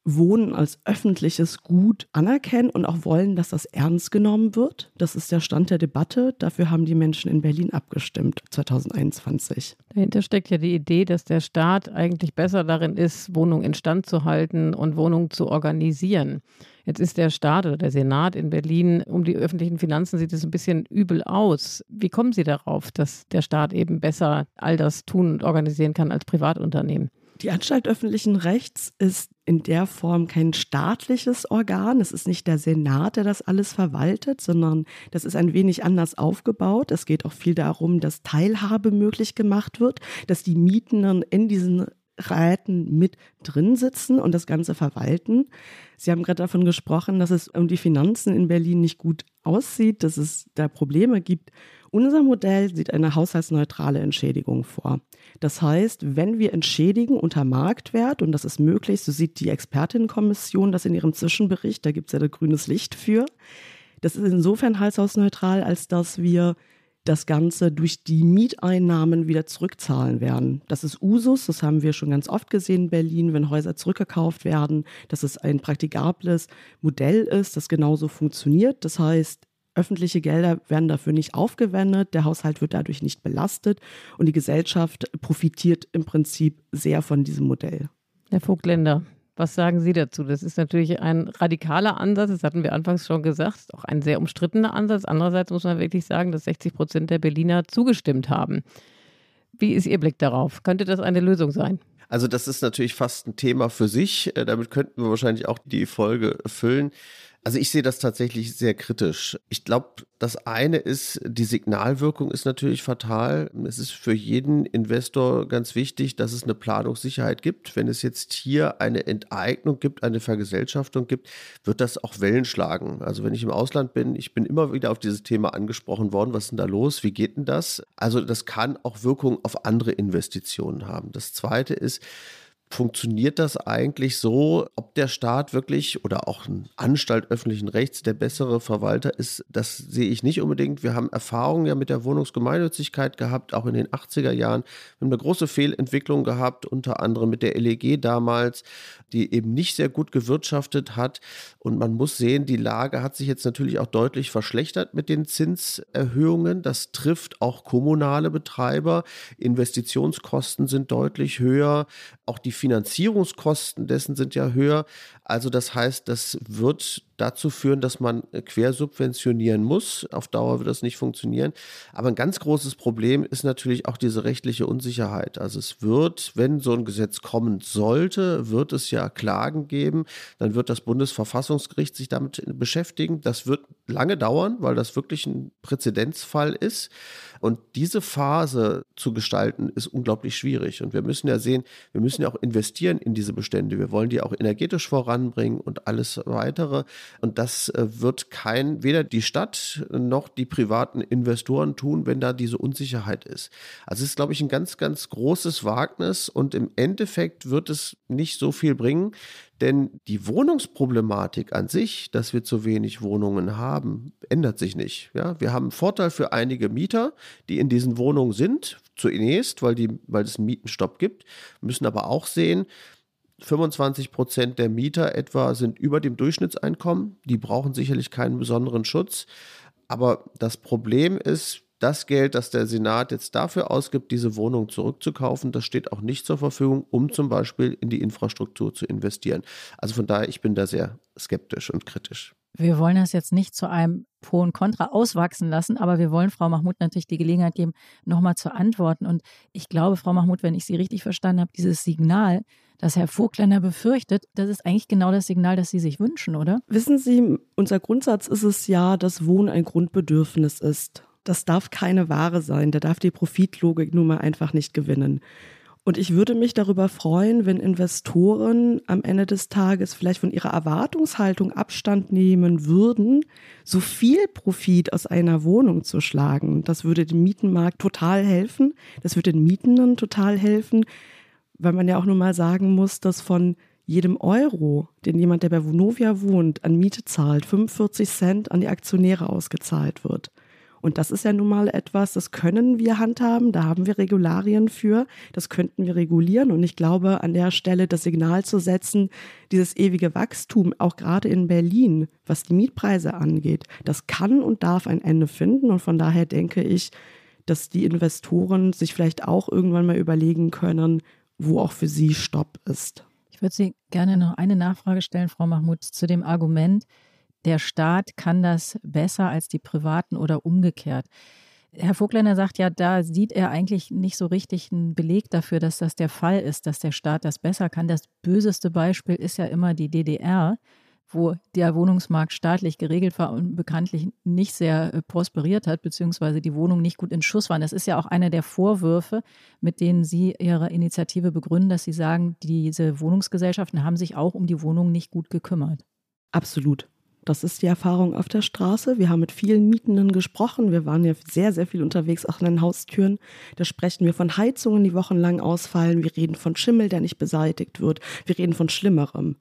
Wohnen als öffentliches Gut anerkennen und auch wollen, dass das ernst genommen wird. Das ist der Stand der Debatte. Dafür haben die Menschen in Berlin abgestimmt 2021. Dahinter steckt ja die Idee, dass der Staat eigentlich besser darin ist, Wohnungen instand zu halten und Wohnungen zu organisieren. Jetzt ist der Staat oder der Senat in Berlin, um die öffentlichen Finanzen sieht es ein bisschen übel aus. Wie kommen Sie darauf, dass der Staat eben besser all das tun und organisieren kann als Privatunternehmen? Die Anstalt öffentlichen Rechts ist in der Form kein staatliches Organ. Es ist nicht der Senat, der das alles verwaltet, sondern das ist ein wenig anders aufgebaut. Es geht auch viel darum, dass Teilhabe möglich gemacht wird, dass die Mietenden in diesen Räten mit drin sitzen und das Ganze verwalten. Sie haben gerade davon gesprochen, dass es um die Finanzen in Berlin nicht gut aussieht, dass es da Probleme gibt. Unser Modell sieht eine haushaltsneutrale Entschädigung vor. Das heißt, wenn wir entschädigen unter Marktwert, und das ist möglich, so sieht die Expertinnenkommission das in ihrem Zwischenbericht, da gibt es ja da grünes Licht für. Das ist insofern haushaltsneutral, als dass wir das Ganze durch die Mieteinnahmen wieder zurückzahlen werden. Das ist Usus, das haben wir schon ganz oft gesehen in Berlin, wenn Häuser zurückgekauft werden, dass es ein praktikables Modell ist, das genauso funktioniert. Das heißt, Öffentliche Gelder werden dafür nicht aufgewendet, der Haushalt wird dadurch nicht belastet und die Gesellschaft profitiert im Prinzip sehr von diesem Modell. Herr Vogtländer, was sagen Sie dazu? Das ist natürlich ein radikaler Ansatz, das hatten wir anfangs schon gesagt, auch ein sehr umstrittener Ansatz. Andererseits muss man wirklich sagen, dass 60 Prozent der Berliner zugestimmt haben. Wie ist Ihr Blick darauf? Könnte das eine Lösung sein? Also das ist natürlich fast ein Thema für sich. Äh, damit könnten wir wahrscheinlich auch die Folge füllen. Also ich sehe das tatsächlich sehr kritisch. Ich glaube, das eine ist, die Signalwirkung ist natürlich fatal. Es ist für jeden Investor ganz wichtig, dass es eine Planungssicherheit gibt. Wenn es jetzt hier eine Enteignung gibt, eine Vergesellschaftung gibt, wird das auch Wellen schlagen. Also wenn ich im Ausland bin, ich bin immer wieder auf dieses Thema angesprochen worden. Was ist denn da los? Wie geht denn das? Also das kann auch Wirkung auf andere Investitionen haben. Das zweite ist, funktioniert das eigentlich so, ob der Staat wirklich oder auch eine Anstalt öffentlichen Rechts der bessere Verwalter ist, das sehe ich nicht unbedingt. Wir haben Erfahrungen ja mit der Wohnungsgemeinnützigkeit gehabt, auch in den 80er Jahren. Wir haben eine große Fehlentwicklung gehabt, unter anderem mit der LEG damals, die eben nicht sehr gut gewirtschaftet hat. Und man muss sehen, die Lage hat sich jetzt natürlich auch deutlich verschlechtert mit den Zinserhöhungen. Das trifft auch kommunale Betreiber. Investitionskosten sind deutlich höher. Auch die Finanzierungskosten dessen sind ja höher. Also das heißt, das wird dazu führen, dass man quersubventionieren muss. Auf Dauer wird das nicht funktionieren. Aber ein ganz großes Problem ist natürlich auch diese rechtliche Unsicherheit. Also es wird, wenn so ein Gesetz kommen sollte, wird es ja Klagen geben. Dann wird das Bundesverfassungsgericht sich damit beschäftigen. Das wird lange dauern, weil das wirklich ein Präzedenzfall ist. Und diese Phase zu gestalten, ist unglaublich schwierig. Und wir müssen ja sehen, wir müssen ja auch investieren in diese Bestände. Wir wollen die auch energetisch voranbringen und alles weitere. Und das äh, wird kein, weder die Stadt noch die privaten Investoren tun, wenn da diese Unsicherheit ist. Also es ist, glaube ich, ein ganz, ganz großes Wagnis und im Endeffekt wird es nicht so viel bringen, denn die Wohnungsproblematik an sich, dass wir zu wenig Wohnungen haben, ändert sich nicht. Ja, wir haben einen Vorteil für einige Mieter, die in diesen Wohnungen sind, zunächst, weil, die, weil es einen Mietenstopp gibt, müssen aber auch sehen, 25 Prozent der Mieter etwa sind über dem Durchschnittseinkommen. Die brauchen sicherlich keinen besonderen Schutz. Aber das Problem ist, das Geld, das der Senat jetzt dafür ausgibt, diese Wohnung zurückzukaufen, das steht auch nicht zur Verfügung, um zum Beispiel in die Infrastruktur zu investieren. Also von daher, ich bin da sehr skeptisch und kritisch. Wir wollen das jetzt nicht zu einem Pro und Contra auswachsen lassen, aber wir wollen Frau Mahmoud natürlich die Gelegenheit geben, nochmal zu antworten. Und ich glaube, Frau Mahmoud, wenn ich Sie richtig verstanden habe, dieses Signal, das Herr Vogtländer befürchtet, das ist eigentlich genau das Signal, das Sie sich wünschen, oder? Wissen Sie, unser Grundsatz ist es ja, dass Wohnen ein Grundbedürfnis ist das darf keine Ware sein. Da darf die Profitlogik nun mal einfach nicht gewinnen. Und ich würde mich darüber freuen, wenn Investoren am Ende des Tages vielleicht von ihrer Erwartungshaltung Abstand nehmen würden, so viel Profit aus einer Wohnung zu schlagen. Das würde dem Mietenmarkt total helfen. Das würde den Mietenden total helfen, weil man ja auch nun mal sagen muss, dass von jedem Euro, den jemand, der bei Vonovia wohnt, an Miete zahlt, 45 Cent an die Aktionäre ausgezahlt wird. Und das ist ja nun mal etwas, das können wir handhaben, da haben wir Regularien für, das könnten wir regulieren. Und ich glaube, an der Stelle das Signal zu setzen, dieses ewige Wachstum, auch gerade in Berlin, was die Mietpreise angeht, das kann und darf ein Ende finden. Und von daher denke ich, dass die Investoren sich vielleicht auch irgendwann mal überlegen können, wo auch für sie Stopp ist. Ich würde Sie gerne noch eine Nachfrage stellen, Frau Mahmoud, zu dem Argument, der Staat kann das besser als die Privaten oder umgekehrt. Herr Vogtländer sagt ja, da sieht er eigentlich nicht so richtig einen Beleg dafür, dass das der Fall ist, dass der Staat das besser kann. Das böseste Beispiel ist ja immer die DDR, wo der Wohnungsmarkt staatlich geregelt war und bekanntlich nicht sehr äh, prosperiert hat, beziehungsweise die Wohnungen nicht gut in Schuss waren. Das ist ja auch einer der Vorwürfe, mit denen Sie Ihre Initiative begründen, dass Sie sagen, diese Wohnungsgesellschaften haben sich auch um die Wohnungen nicht gut gekümmert. Absolut. Das ist die Erfahrung auf der Straße. Wir haben mit vielen Mietenden gesprochen. Wir waren ja sehr, sehr viel unterwegs, auch an den Haustüren. Da sprechen wir von Heizungen, die wochenlang ausfallen. Wir reden von Schimmel, der nicht beseitigt wird. Wir reden von Schlimmerem.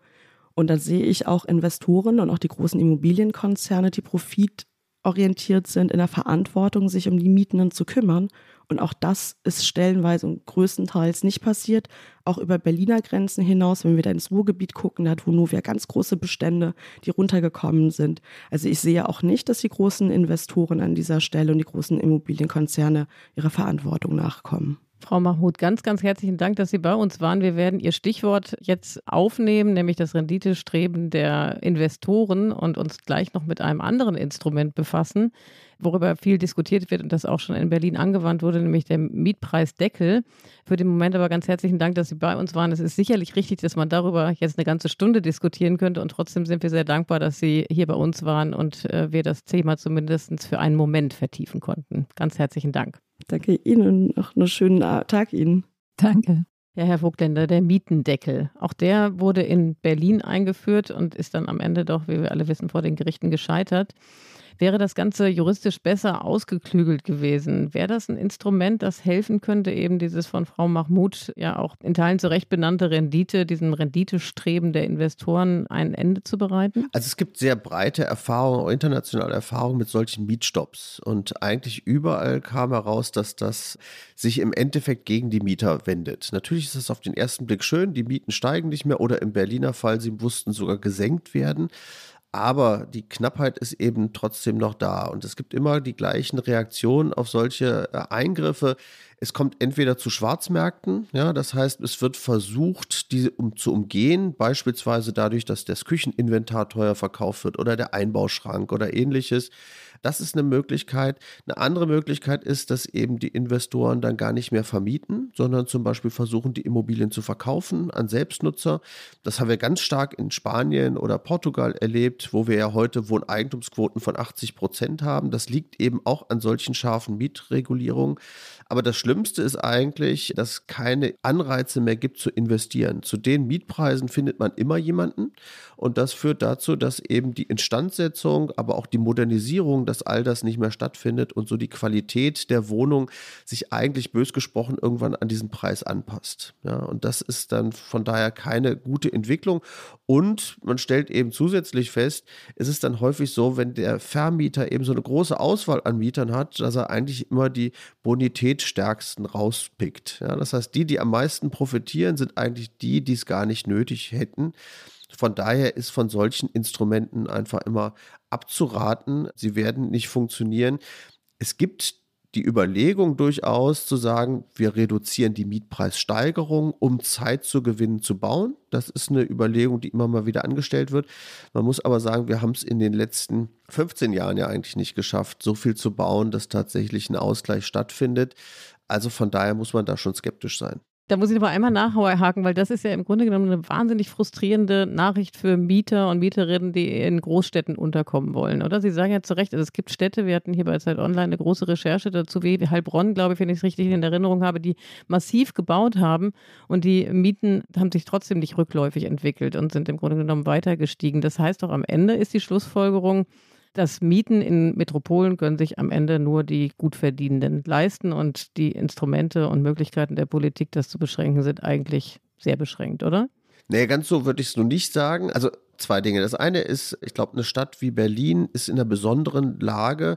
Und da sehe ich auch Investoren und auch die großen Immobilienkonzerne, die profitorientiert sind, in der Verantwortung, sich um die Mietenden zu kümmern und auch das ist stellenweise und größtenteils nicht passiert. Auch über Berliner Grenzen hinaus, wenn wir da ins Ruhrgebiet gucken, da hat Vonovia ganz große Bestände, die runtergekommen sind. Also ich sehe auch nicht, dass die großen Investoren an dieser Stelle und die großen Immobilienkonzerne ihrer Verantwortung nachkommen. Frau Mahmoud, ganz, ganz herzlichen Dank, dass Sie bei uns waren. Wir werden Ihr Stichwort jetzt aufnehmen, nämlich das Renditestreben der Investoren und uns gleich noch mit einem anderen Instrument befassen, worüber viel diskutiert wird und das auch schon in Berlin angewandt wurde, nämlich der Mietpreisdeckel. Für den Moment aber ganz herzlichen Dank, dass Sie bei uns waren. Es ist sicherlich richtig, dass man darüber jetzt eine ganze Stunde diskutieren könnte und trotzdem sind wir sehr dankbar, dass Sie hier bei uns waren und äh, wir das Thema zumindest für einen Moment vertiefen konnten. Ganz herzlichen Dank. Danke Ihnen und noch einen schönen Tag Ihnen. Danke. Ja, Herr Vogtländer, der Mietendeckel. Auch der wurde in Berlin eingeführt und ist dann am Ende doch, wie wir alle wissen, vor den Gerichten gescheitert. Wäre das Ganze juristisch besser ausgeklügelt gewesen? Wäre das ein Instrument, das helfen könnte, eben dieses von Frau Mahmoud ja auch in Teilen zu Recht benannte Rendite, diesen Renditestreben der Investoren ein Ende zu bereiten? Also es gibt sehr breite Erfahrungen, internationale Erfahrungen mit solchen Mietstopps. Und eigentlich überall kam heraus, dass das sich im Endeffekt gegen die Mieter wendet. Natürlich ist es auf den ersten Blick schön, die Mieten steigen nicht mehr oder im Berliner Fall, sie mussten sogar gesenkt werden. Aber die Knappheit ist eben trotzdem noch da. Und es gibt immer die gleichen Reaktionen auf solche äh, Eingriffe. Es kommt entweder zu Schwarzmärkten, ja, das heißt, es wird versucht, diese um, zu umgehen, beispielsweise dadurch, dass das Kücheninventar teuer verkauft wird oder der Einbauschrank oder ähnliches. Das ist eine Möglichkeit. Eine andere Möglichkeit ist, dass eben die Investoren dann gar nicht mehr vermieten, sondern zum Beispiel versuchen, die Immobilien zu verkaufen an Selbstnutzer. Das haben wir ganz stark in Spanien oder Portugal erlebt, wo wir ja heute Wohneigentumsquoten von 80 Prozent haben. Das liegt eben auch an solchen scharfen Mietregulierungen. Aber das Schlimmste ist eigentlich, dass keine Anreize mehr gibt zu investieren. Zu den Mietpreisen findet man immer jemanden. Und das führt dazu, dass eben die Instandsetzung, aber auch die Modernisierung, dass all das nicht mehr stattfindet und so die Qualität der Wohnung sich eigentlich bös gesprochen irgendwann an diesen Preis anpasst. Ja, und das ist dann von daher keine gute Entwicklung. Und man stellt eben zusätzlich fest, es ist dann häufig so, wenn der Vermieter eben so eine große Auswahl an Mietern hat, dass er eigentlich immer die bonitätsstärksten rauspickt. Ja, das heißt, die, die am meisten profitieren, sind eigentlich die, die es gar nicht nötig hätten. Von daher ist von solchen Instrumenten einfach immer abzuraten. Sie werden nicht funktionieren. Es gibt die Überlegung durchaus zu sagen, wir reduzieren die Mietpreissteigerung, um Zeit zu gewinnen zu bauen. Das ist eine Überlegung, die immer mal wieder angestellt wird. Man muss aber sagen, wir haben es in den letzten 15 Jahren ja eigentlich nicht geschafft, so viel zu bauen, dass tatsächlich ein Ausgleich stattfindet. Also von daher muss man da schon skeptisch sein. Da muss ich aber einmal nachhaken, weil das ist ja im Grunde genommen eine wahnsinnig frustrierende Nachricht für Mieter und Mieterinnen, die in Großstädten unterkommen wollen, oder? Sie sagen ja zu Recht, also es gibt Städte, wir hatten hier bei Zeit Online eine große Recherche dazu, wie Heilbronn, glaube ich, wenn ich es richtig in Erinnerung habe, die massiv gebaut haben und die Mieten haben sich trotzdem nicht rückläufig entwickelt und sind im Grunde genommen weiter gestiegen. Das heißt doch, am Ende ist die Schlussfolgerung, das Mieten in Metropolen können sich am Ende nur die Gutverdienenden leisten und die Instrumente und Möglichkeiten der Politik, das zu beschränken, sind eigentlich sehr beschränkt, oder? Nee, ganz so würde ich es nur nicht sagen. Also zwei Dinge. Das eine ist, ich glaube, eine Stadt wie Berlin ist in einer besonderen Lage,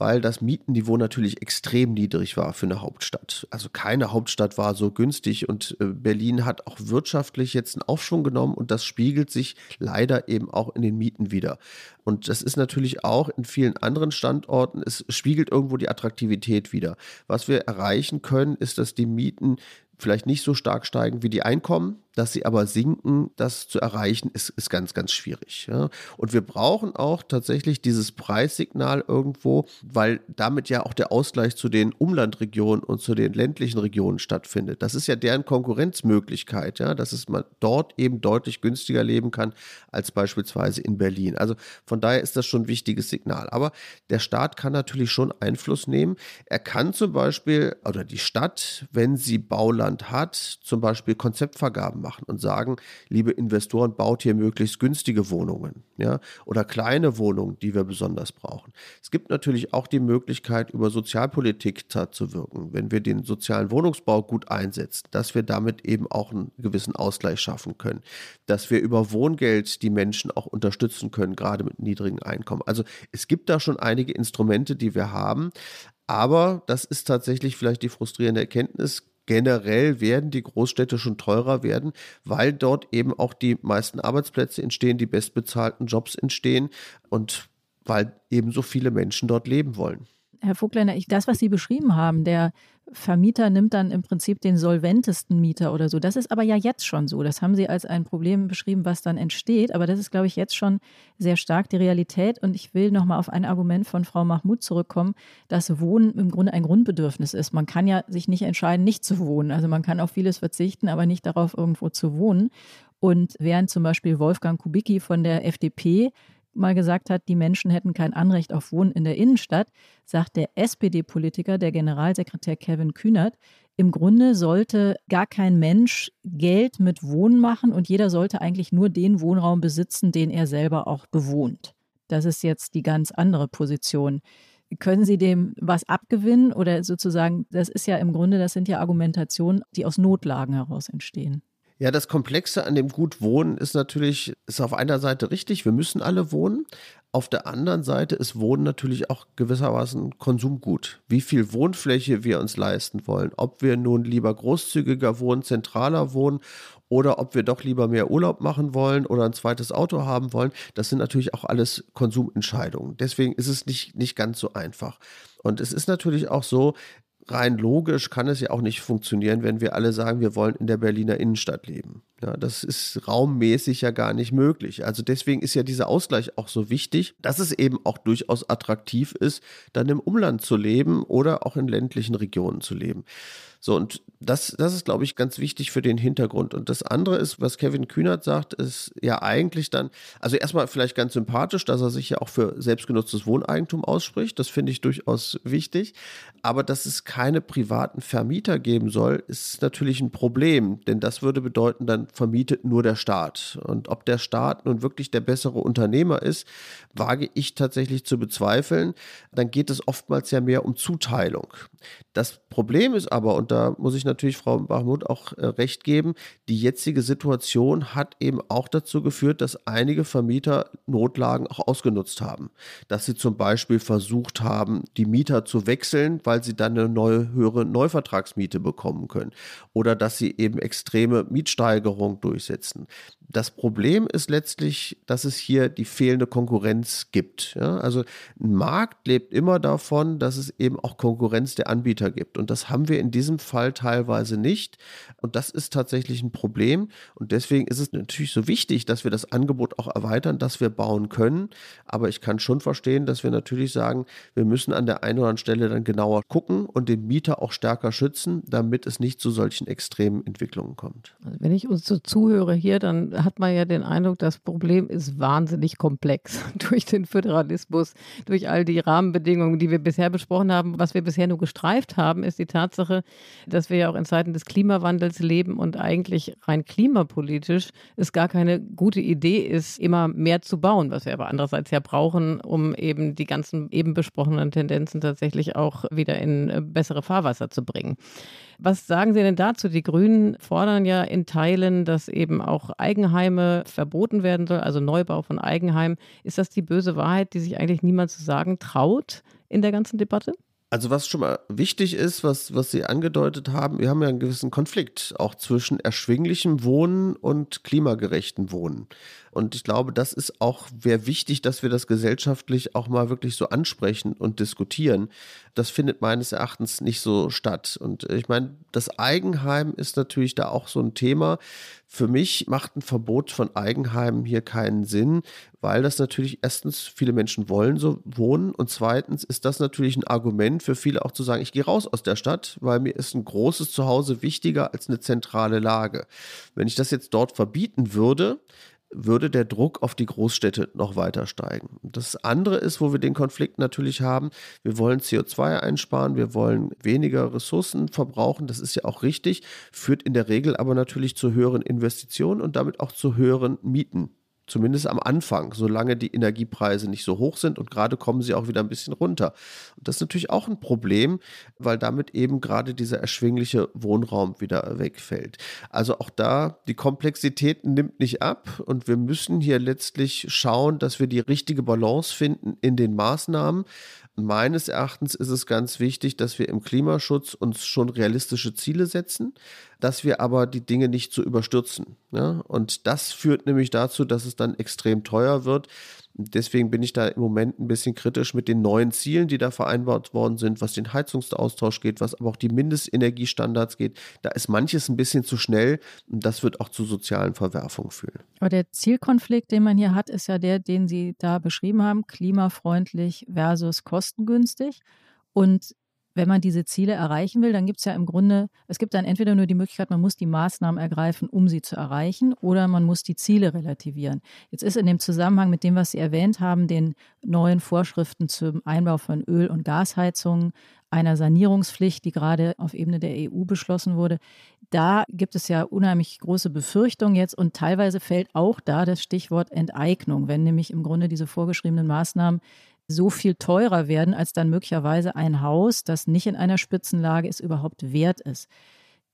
weil das Mietenniveau natürlich extrem niedrig war für eine Hauptstadt. Also keine Hauptstadt war so günstig und äh, Berlin hat auch wirtschaftlich jetzt einen Aufschwung genommen und das spiegelt sich leider eben auch in den Mieten wieder. Und das ist natürlich auch in vielen anderen Standorten, es spiegelt irgendwo die Attraktivität wieder. Was wir erreichen können, ist, dass die Mieten vielleicht nicht so stark steigen wie die Einkommen, dass sie aber sinken, das zu erreichen, ist, ist ganz, ganz schwierig. Ja. Und wir brauchen auch tatsächlich dieses Preissignal irgendwo, weil damit ja auch der Ausgleich zu den Umlandregionen und zu den ländlichen Regionen stattfindet. Das ist ja deren Konkurrenzmöglichkeit, ja, dass es man dort eben deutlich günstiger leben kann als beispielsweise in Berlin. Also von daher ist das schon ein wichtiges Signal. Aber der Staat kann natürlich schon Einfluss nehmen. Er kann zum Beispiel, oder die Stadt, wenn sie Bauland hat, zum Beispiel Konzeptvergaben machen und sagen, liebe Investoren, baut hier möglichst günstige Wohnungen, ja, oder kleine Wohnungen, die wir besonders brauchen. Es gibt natürlich auch die Möglichkeit, über Sozialpolitik zu wirken, wenn wir den sozialen Wohnungsbau gut einsetzen, dass wir damit eben auch einen gewissen Ausgleich schaffen können, dass wir über Wohngeld die Menschen auch unterstützen können, gerade mit niedrigen Einkommen. Also es gibt da schon einige Instrumente, die wir haben. Aber das ist tatsächlich vielleicht die frustrierende Erkenntnis generell werden die Großstädte schon teurer werden, weil dort eben auch die meisten Arbeitsplätze entstehen, die bestbezahlten Jobs entstehen und weil eben so viele Menschen dort leben wollen. Herr Vogtländer, das, was Sie beschrieben haben, der Vermieter nimmt dann im Prinzip den solventesten Mieter oder so. Das ist aber ja jetzt schon so. Das haben Sie als ein Problem beschrieben, was dann entsteht. Aber das ist, glaube ich, jetzt schon sehr stark die Realität. Und ich will nochmal auf ein Argument von Frau Mahmoud zurückkommen, dass Wohnen im Grunde ein Grundbedürfnis ist. Man kann ja sich nicht entscheiden, nicht zu wohnen. Also man kann auf vieles verzichten, aber nicht darauf, irgendwo zu wohnen. Und während zum Beispiel Wolfgang Kubicki von der FDP mal gesagt hat, die Menschen hätten kein Anrecht auf Wohnen in der Innenstadt, sagt der SPD-Politiker, der Generalsekretär Kevin Kühnert, im Grunde sollte gar kein Mensch Geld mit Wohnen machen und jeder sollte eigentlich nur den Wohnraum besitzen, den er selber auch bewohnt. Das ist jetzt die ganz andere Position. Können Sie dem was abgewinnen oder sozusagen, das ist ja im Grunde, das sind ja Argumentationen, die aus Notlagen heraus entstehen. Ja, das Komplexe an dem Gut wohnen ist natürlich, ist auf einer Seite richtig, wir müssen alle wohnen, Auf der anderen Seite ist Wohnen natürlich auch gewissermaßen Konsumgut. Wie viel Wohnfläche wir uns leisten wollen, ob wir nun lieber großzügiger wohnen, zentraler wohnen oder ob wir doch lieber mehr Urlaub machen wollen oder ein zweites Auto haben wollen, das sind natürlich auch alles Konsumentscheidungen. Deswegen ist es nicht, nicht ganz so einfach. Und es ist natürlich auch so, rein logisch kann es ja auch nicht funktionieren, wenn wir alle sagen, wir wollen in der Berliner Innenstadt leben. Ja, das ist raummäßig ja gar nicht möglich. Also deswegen ist ja dieser Ausgleich auch so wichtig, dass es eben auch durchaus attraktiv ist, dann im Umland zu leben oder auch in ländlichen Regionen zu leben. So, und das, das ist, glaube ich, ganz wichtig für den Hintergrund. Und das andere ist, was Kevin Kühnert sagt, ist ja eigentlich dann, also erstmal vielleicht ganz sympathisch, dass er sich ja auch für selbstgenutztes Wohneigentum ausspricht. Das finde ich durchaus wichtig. Aber dass es keine privaten Vermieter geben soll, ist natürlich ein Problem. Denn das würde bedeuten, dann vermietet nur der Staat. Und ob der Staat nun wirklich der bessere Unternehmer ist, wage ich tatsächlich zu bezweifeln. Dann geht es oftmals ja mehr um Zuteilung. Das Problem ist aber, und da muss ich natürlich Frau Bachmuth auch äh, recht geben, die jetzige Situation hat eben auch dazu geführt, dass einige Vermieter Notlagen auch ausgenutzt haben. Dass sie zum Beispiel versucht haben, die Mieter zu wechseln, weil sie dann eine neue, höhere Neuvertragsmiete bekommen können. Oder dass sie eben extreme Mietsteigerungen durchsetzen. Das Problem ist letztlich, dass es hier die fehlende Konkurrenz gibt. Ja? Also ein Markt lebt immer davon, dass es eben auch Konkurrenz der Anbieter gibt. Und das haben wir in diesem Fall teilweise nicht. Und das ist tatsächlich ein Problem. Und deswegen ist es natürlich so wichtig, dass wir das Angebot auch erweitern, dass wir bauen können. Aber ich kann schon verstehen, dass wir natürlich sagen, wir müssen an der einen oder anderen Stelle dann genauer gucken und den Mieter auch stärker schützen, damit es nicht zu solchen extremen Entwicklungen kommt. Also wenn ich uns so zuhöre hier, dann hat man ja den Eindruck, das Problem ist wahnsinnig komplex durch den Föderalismus, durch all die Rahmenbedingungen, die wir bisher besprochen haben. Was wir bisher nur gestreift haben, ist die Tatsache, dass wir ja auch in Zeiten des Klimawandels leben und eigentlich rein klimapolitisch es gar keine gute Idee ist, immer mehr zu bauen, was wir aber andererseits ja brauchen, um eben die ganzen eben besprochenen Tendenzen tatsächlich auch wieder in äh, bessere Fahrwasser zu bringen. Was sagen Sie denn dazu? Die Grünen fordern ja in Teilen, dass eben auch Eigenheime verboten werden soll, also Neubau von Eigenheimen. Ist das die böse Wahrheit, die sich eigentlich niemand zu sagen traut in der ganzen Debatte? Also was schon mal wichtig ist, was, was Sie angedeutet haben, wir haben ja einen gewissen Konflikt auch zwischen erschwinglichem Wohnen und klimagerechten Wohnen. Und ich glaube, das ist auch sehr wichtig, dass wir das gesellschaftlich auch mal wirklich so ansprechen und diskutieren. Das findet meines Erachtens nicht so statt. Und ich meine, das Eigenheim ist natürlich da auch so ein Thema. Für mich macht ein Verbot von Eigenheimen hier keinen Sinn, weil das natürlich erstens viele Menschen wollen so wohnen und zweitens ist das natürlich ein Argument für viele auch zu sagen, ich gehe raus aus der Stadt, weil mir ist ein großes Zuhause wichtiger als eine zentrale Lage. Wenn ich das jetzt dort verbieten würde, würde der Druck auf die Großstädte noch weiter steigen. Das andere ist, wo wir den Konflikt natürlich haben, wir wollen CO2 einsparen, wir wollen weniger Ressourcen verbrauchen, das ist ja auch richtig, führt in der Regel aber natürlich zu höheren Investitionen und damit auch zu höheren Mieten zumindest am Anfang, solange die Energiepreise nicht so hoch sind und gerade kommen sie auch wieder ein bisschen runter. Und das ist natürlich auch ein Problem, weil damit eben gerade dieser erschwingliche Wohnraum wieder wegfällt. Also auch da, die Komplexität nimmt nicht ab und wir müssen hier letztlich schauen, dass wir die richtige Balance finden in den Maßnahmen. Meines Erachtens ist es ganz wichtig, dass wir im Klimaschutz uns schon realistische Ziele setzen, dass wir aber die Dinge nicht zu überstürzen. Ja? Und das führt nämlich dazu, dass es dann extrem teuer wird. Deswegen bin ich da im Moment ein bisschen kritisch mit den neuen Zielen, die da vereinbart worden sind, was den Heizungsaustausch geht, was aber auch die Mindestenergiestandards geht. Da ist manches ein bisschen zu schnell und das wird auch zu sozialen Verwerfungen führen. Aber der Zielkonflikt, den man hier hat, ist ja der, den Sie da beschrieben haben, klimafreundlich versus kostengünstig. Und wenn man diese Ziele erreichen will, dann gibt es ja im Grunde, es gibt dann entweder nur die Möglichkeit, man muss die Maßnahmen ergreifen, um sie zu erreichen, oder man muss die Ziele relativieren. Jetzt ist in dem Zusammenhang mit dem, was Sie erwähnt haben, den neuen Vorschriften zum Einbau von Öl- und Gasheizungen, einer Sanierungspflicht, die gerade auf Ebene der EU beschlossen wurde. Da gibt es ja unheimlich große Befürchtungen jetzt und teilweise fällt auch da das Stichwort Enteignung, wenn nämlich im Grunde diese vorgeschriebenen Maßnahmen so viel teurer werden, als dann möglicherweise ein Haus, das nicht in einer Spitzenlage ist, überhaupt wert ist.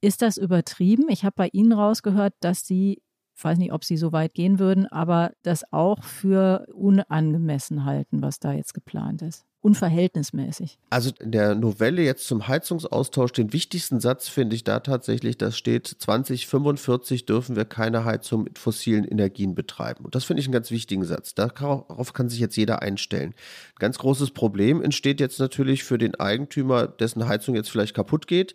Ist das übertrieben? Ich habe bei Ihnen rausgehört, dass Sie weiß nicht, ob Sie so weit gehen würden, aber das auch für unangemessen halten, was da jetzt geplant ist unverhältnismäßig. Also in der Novelle jetzt zum Heizungsaustausch, den wichtigsten Satz finde ich da tatsächlich, da steht 2045 dürfen wir keine Heizung mit fossilen Energien betreiben. Und das finde ich einen ganz wichtigen Satz. Darauf kann sich jetzt jeder einstellen. Ein ganz großes Problem entsteht jetzt natürlich für den Eigentümer, dessen Heizung jetzt vielleicht kaputt geht,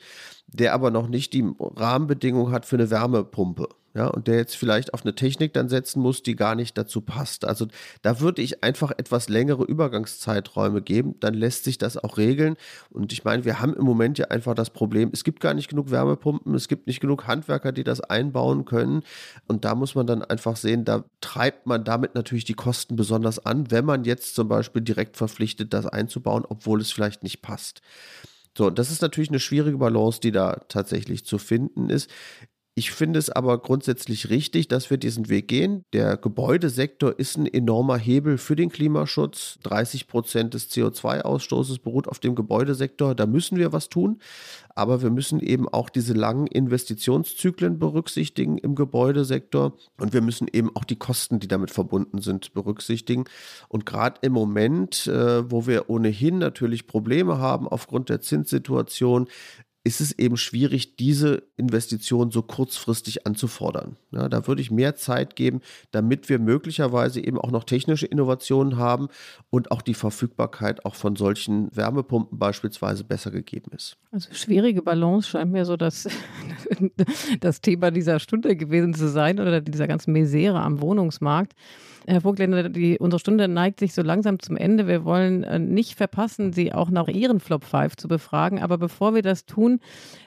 der aber noch nicht die Rahmenbedingungen hat für eine Wärmepumpe ja, und der jetzt vielleicht auf eine Technik dann setzen muss, die gar nicht dazu passt. Also da würde ich einfach etwas längere Übergangszeiträume geben, dann lässt sich das auch regeln. Und ich meine, wir haben im Moment ja einfach das Problem, es gibt gar nicht genug Wärmepumpen, es gibt nicht genug Handwerker, die das einbauen können. Und da muss man dann einfach sehen, da treibt man damit natürlich die Kosten besonders an, wenn man jetzt zum Beispiel direkt verpflichtet, das einzubauen, obwohl es vielleicht nicht passt. So, das ist natürlich eine schwierige Balance, die da tatsächlich zu finden ist. Ich finde es aber grundsätzlich richtig, dass wir diesen Weg gehen. Der Gebäudesektor ist ein enormer Hebel für den Klimaschutz. 30 Prozent des CO2-Ausstoßes beruht auf dem Gebäudesektor. Da müssen wir was tun. Aber wir müssen eben auch diese langen Investitionszyklen berücksichtigen im Gebäudesektor. Und wir müssen eben auch die Kosten, die damit verbunden sind, berücksichtigen. Und gerade im Moment, äh, wo wir ohnehin natürlich Probleme haben aufgrund der Zinssituation, ist es eben schwierig, diese Investition so kurzfristig anzufordern. Ja, da würde ich mehr Zeit geben, damit wir möglicherweise eben auch noch technische Innovationen haben und auch die Verfügbarkeit auch von solchen Wärmepumpen beispielsweise besser gegeben ist. Also schwierige Balance scheint mir so das, das Thema dieser Stunde gewesen zu sein oder dieser ganzen Misere am Wohnungsmarkt. Herr Vogtländer, die, unsere Stunde neigt sich so langsam zum Ende. Wir wollen äh, nicht verpassen, Sie auch nach Ihren Flop 5 zu befragen. Aber bevor wir das tun,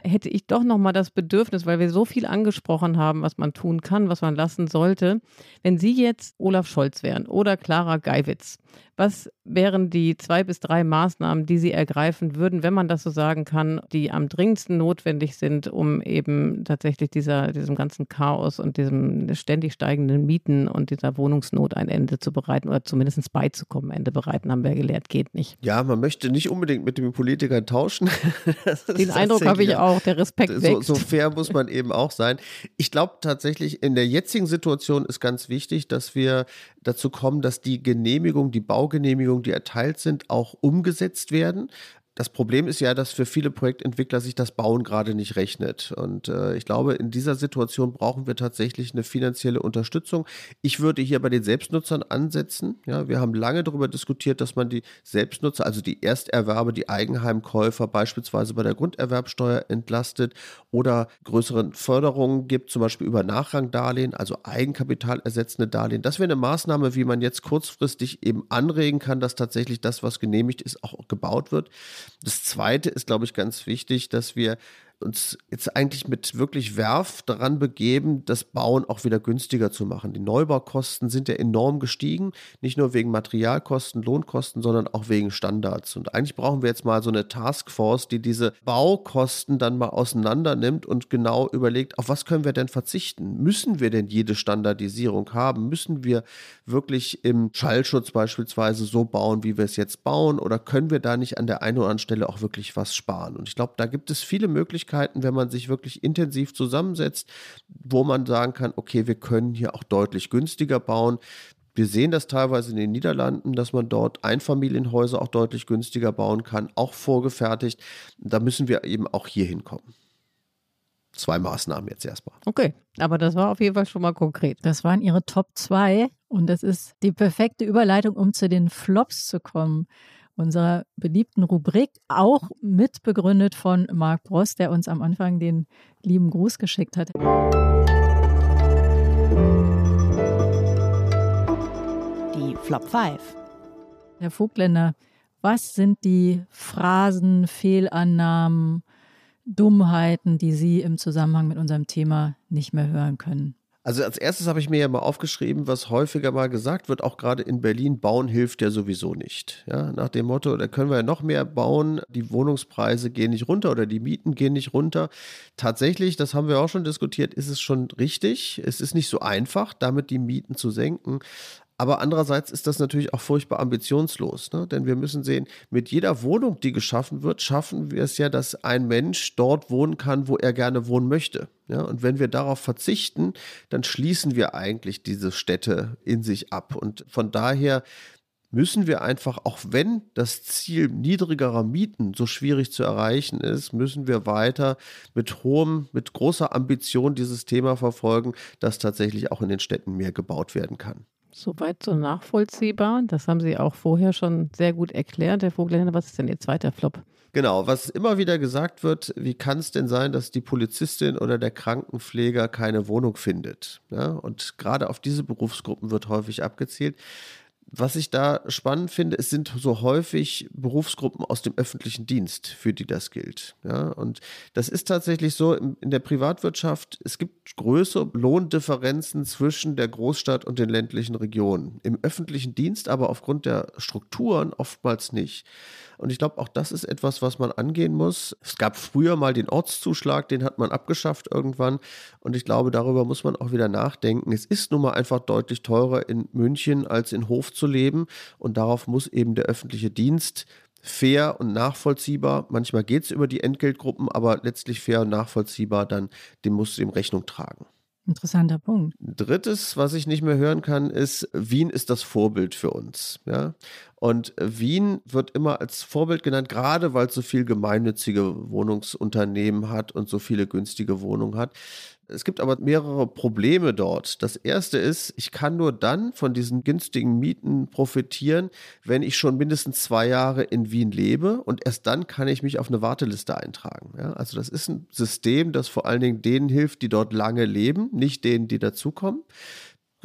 hätte ich doch noch mal das Bedürfnis, weil wir so viel angesprochen haben, was man tun kann, was man lassen sollte. Wenn Sie jetzt Olaf Scholz wären oder Clara Geiwitz, was wären die zwei bis drei Maßnahmen, die Sie ergreifen würden, wenn man das so sagen kann, die am dringendsten notwendig sind, um eben tatsächlich dieser, diesem ganzen Chaos und diesem ständig steigenden Mieten und dieser Wohnungsnot ein Ende zu bereiten oder zumindest beizukommen? Ende bereiten, haben wir gelehrt, geht nicht. Ja, man möchte nicht unbedingt mit den Politikern tauschen. Den Eindruck habe ich auch, der Respekt wächst. So, so fair muss man eben auch sein. Ich glaube tatsächlich, in der jetzigen Situation ist ganz wichtig, dass wir dazu kommen, dass die Genehmigung, die Baugenehmigungen, die erteilt sind, auch umgesetzt werden. Das Problem ist ja, dass für viele Projektentwickler sich das Bauen gerade nicht rechnet. Und äh, ich glaube, in dieser Situation brauchen wir tatsächlich eine finanzielle Unterstützung. Ich würde hier bei den Selbstnutzern ansetzen. Ja, wir haben lange darüber diskutiert, dass man die Selbstnutzer, also die Ersterwerbe, die Eigenheimkäufer beispielsweise bei der Grunderwerbsteuer entlastet oder größere Förderungen gibt, zum Beispiel über Nachrangdarlehen, also Eigenkapital ersetzende Darlehen. Das wäre eine Maßnahme, wie man jetzt kurzfristig eben anregen kann, dass tatsächlich das, was genehmigt ist, auch gebaut wird. Das Zweite ist, glaube ich, ganz wichtig, dass wir uns jetzt eigentlich mit wirklich Werf daran begeben, das Bauen auch wieder günstiger zu machen. Die Neubaukosten sind ja enorm gestiegen, nicht nur wegen Materialkosten, Lohnkosten, sondern auch wegen Standards. Und eigentlich brauchen wir jetzt mal so eine Taskforce, die diese Baukosten dann mal auseinander nimmt und genau überlegt, auf was können wir denn verzichten? Müssen wir denn jede Standardisierung haben? Müssen wir wirklich im Schallschutz beispielsweise so bauen, wie wir es jetzt bauen? Oder können wir da nicht an der einen oder anderen Stelle auch wirklich was sparen? Und ich glaube, da gibt es viele Möglichkeiten, Möglichkeiten, wenn man sich wirklich intensiv zusammensetzt, wo man sagen kann, okay, wir können hier auch deutlich günstiger bauen. Wir sehen das teilweise in den Niederlanden, dass man dort Einfamilienhäuser auch deutlich günstiger bauen kann, auch vorgefertigt. Da müssen wir eben auch hier hinkommen. Zwei Maßnahmen jetzt erstmal. Okay, aber das war auf jeden Fall schon mal konkret. Das waren Ihre Top 2 und das ist die perfekte Überleitung, um zu den Flops zu kommen unserer beliebten Rubrik, auch mitbegründet von Marc Bross, der uns am Anfang den lieben Gruß geschickt hat. Die Flop 5. Herr Vogtländer, was sind die Phrasen, Fehlannahmen, Dummheiten, die Sie im Zusammenhang mit unserem Thema nicht mehr hören können? Also als erstes habe ich mir ja mal aufgeschrieben, was häufiger mal gesagt wird, auch gerade in Berlin, bauen hilft ja sowieso nicht. Ja, nach dem Motto, da können wir ja noch mehr bauen, die Wohnungspreise gehen nicht runter oder die Mieten gehen nicht runter. Tatsächlich, das haben wir auch schon diskutiert, ist es schon richtig. Es ist nicht so einfach, damit die Mieten zu senken. Aber andererseits ist das natürlich auch furchtbar ambitionslos, ne? denn wir müssen sehen, mit jeder Wohnung, die geschaffen wird, schaffen wir es ja, dass ein Mensch dort wohnen kann, wo er gerne wohnen möchte. Ja, und wenn wir darauf verzichten, dann schließen wir eigentlich diese Städte in sich ab. Und von daher müssen wir einfach, auch wenn das Ziel niedrigerer Mieten so schwierig zu erreichen ist, müssen wir weiter mit hohem, mit großer Ambition dieses Thema verfolgen, dass tatsächlich auch in den Städten mehr gebaut werden kann. Soweit so nachvollziehbar. Das haben Sie auch vorher schon sehr gut erklärt. Herr Vogelländer, was ist denn Ihr zweiter Flop? Genau, was immer wieder gesagt wird, wie kann es denn sein, dass die Polizistin oder der Krankenpfleger keine Wohnung findet? Ja, und gerade auf diese Berufsgruppen wird häufig abgezielt was ich da spannend finde, es sind so häufig Berufsgruppen aus dem öffentlichen Dienst, für die das gilt. Ja, und das ist tatsächlich so in, der Privatwirtschaft, es gibt größere Lohndifferenzen zwischen der Großstadt und den ländlichen Regionen. Im öffentlichen Dienst aber aufgrund der Strukturen oftmals nicht. Und ich glaube, auch das ist etwas, was man angehen muss. Es gab früher mal den Ortszuschlag, den hat man abgeschafft irgendwann. Und ich glaube, darüber muss man auch wieder nachdenken. Es ist nun mal einfach deutlich teurer in München als in Hof zu leben. Und darauf muss eben der öffentliche Dienst fair und nachvollziehbar. Manchmal geht es über die Entgeltgruppen, aber letztlich fair und nachvollziehbar, dann dem muss dem Rechnung tragen. Interessanter Punkt. Drittes, was ich nicht mehr hören kann, ist, Wien ist das Vorbild für uns. Ja? Und Wien wird immer als Vorbild genannt, gerade weil es so viel gemeinnützige Wohnungsunternehmen hat und so viele günstige Wohnungen hat. Es gibt aber mehrere Probleme dort. Das erste ist, ich kann nur dann von diesen günstigen Mieten profitieren, wenn ich schon mindestens zwei Jahre in Wien lebe und erst dann kann ich mich auf eine Warteliste eintragen. Ja, also das ist ein System, das vor allen Dingen denen hilft, die dort lange leben, nicht denen, die dazukommen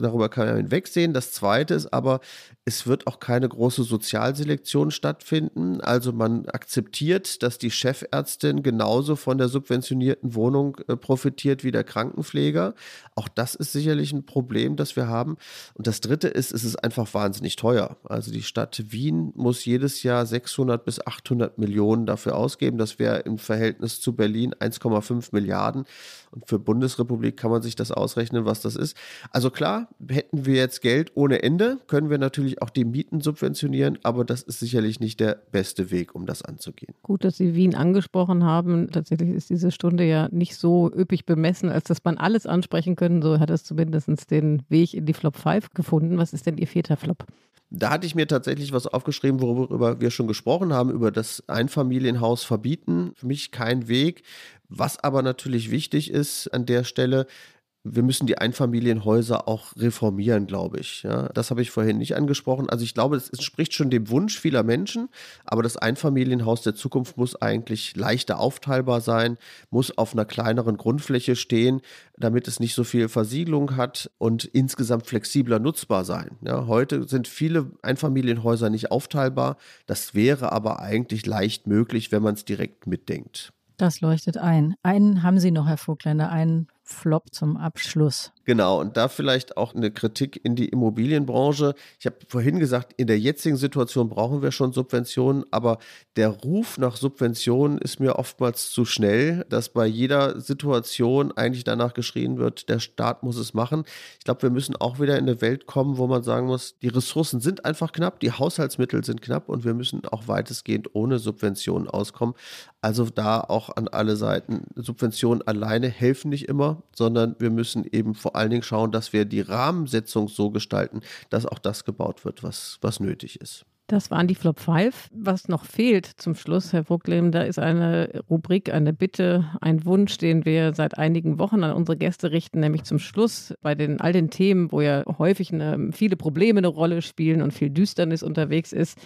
darüber kann man hinwegsehen. Das zweite ist aber, es wird auch keine große Sozialselektion stattfinden. Also man akzeptiert, dass die Chefärztin genauso von der subventionierten Wohnung äh, profitiert wie der Krankenpfleger. Auch das ist sicherlich ein Problem, das wir haben. Und das dritte ist, es ist einfach wahnsinnig teuer. Also die Stadt Wien muss jedes Jahr 600 bis 800 Millionen dafür ausgeben. Das wäre im Verhältnis zu Berlin 1,5 Milliarden. Und für Bundesrepublik kann man sich das ausrechnen, was das ist. Also klar, hätten wir jetzt Geld ohne Ende, können wir natürlich auch die Mieten subventionieren, aber das ist sicherlich nicht der beste Weg, um das anzugehen. Gut, dass Sie Wien angesprochen haben. Tatsächlich ist diese Stunde ja nicht so üppig bemessen, als dass man alles ansprechen können. So hat es zumindest den Weg in die Flop 5 gefunden. Was ist denn Ihr vierter Flop? Da hatte ich mir tatsächlich was aufgeschrieben, worüber wir schon gesprochen haben, über das Einfamilienhaus verbieten. Für mich kein Weg. Was aber natürlich wichtig ist an der Stelle, wir müssen die Einfamilienhäuser auch reformieren, glaube ich. Ja, das habe ich vorhin nicht angesprochen. Also ich glaube, es entspricht schon dem Wunsch vieler Menschen, aber das Einfamilienhaus der Zukunft muss eigentlich leichter aufteilbar sein, muss auf einer kleineren Grundfläche stehen, damit es nicht so viel Versiegelung hat und insgesamt flexibler nutzbar sein. Ja, heute sind viele Einfamilienhäuser nicht aufteilbar. Das wäre aber eigentlich leicht möglich, wenn man es direkt mitdenkt. Das leuchtet ein. Einen haben Sie noch, Herr Vogtländer, einen Flop zum Abschluss. Genau, und da vielleicht auch eine Kritik in die Immobilienbranche. Ich habe vorhin gesagt, in der jetzigen Situation brauchen wir schon Subventionen, aber der Ruf nach Subventionen ist mir oftmals zu schnell, dass bei jeder Situation eigentlich danach geschrien wird, der Staat muss es machen. Ich glaube, wir müssen auch wieder in eine Welt kommen, wo man sagen muss, die Ressourcen sind einfach knapp, die Haushaltsmittel sind knapp und wir müssen auch weitestgehend ohne Subventionen auskommen. Also da auch an alle Seiten. Subventionen alleine helfen nicht immer, sondern wir müssen eben vor allen Dingen schauen, dass wir die Rahmensetzung so gestalten, dass auch das gebaut wird, was, was nötig ist. Das waren die Flop 5. Was noch fehlt zum Schluss, Herr Vogtleben, da ist eine Rubrik, eine Bitte, ein Wunsch, den wir seit einigen Wochen an unsere Gäste richten, nämlich zum Schluss bei den all den Themen, wo ja häufig eine, viele Probleme eine Rolle spielen und viel Düsternis unterwegs ist,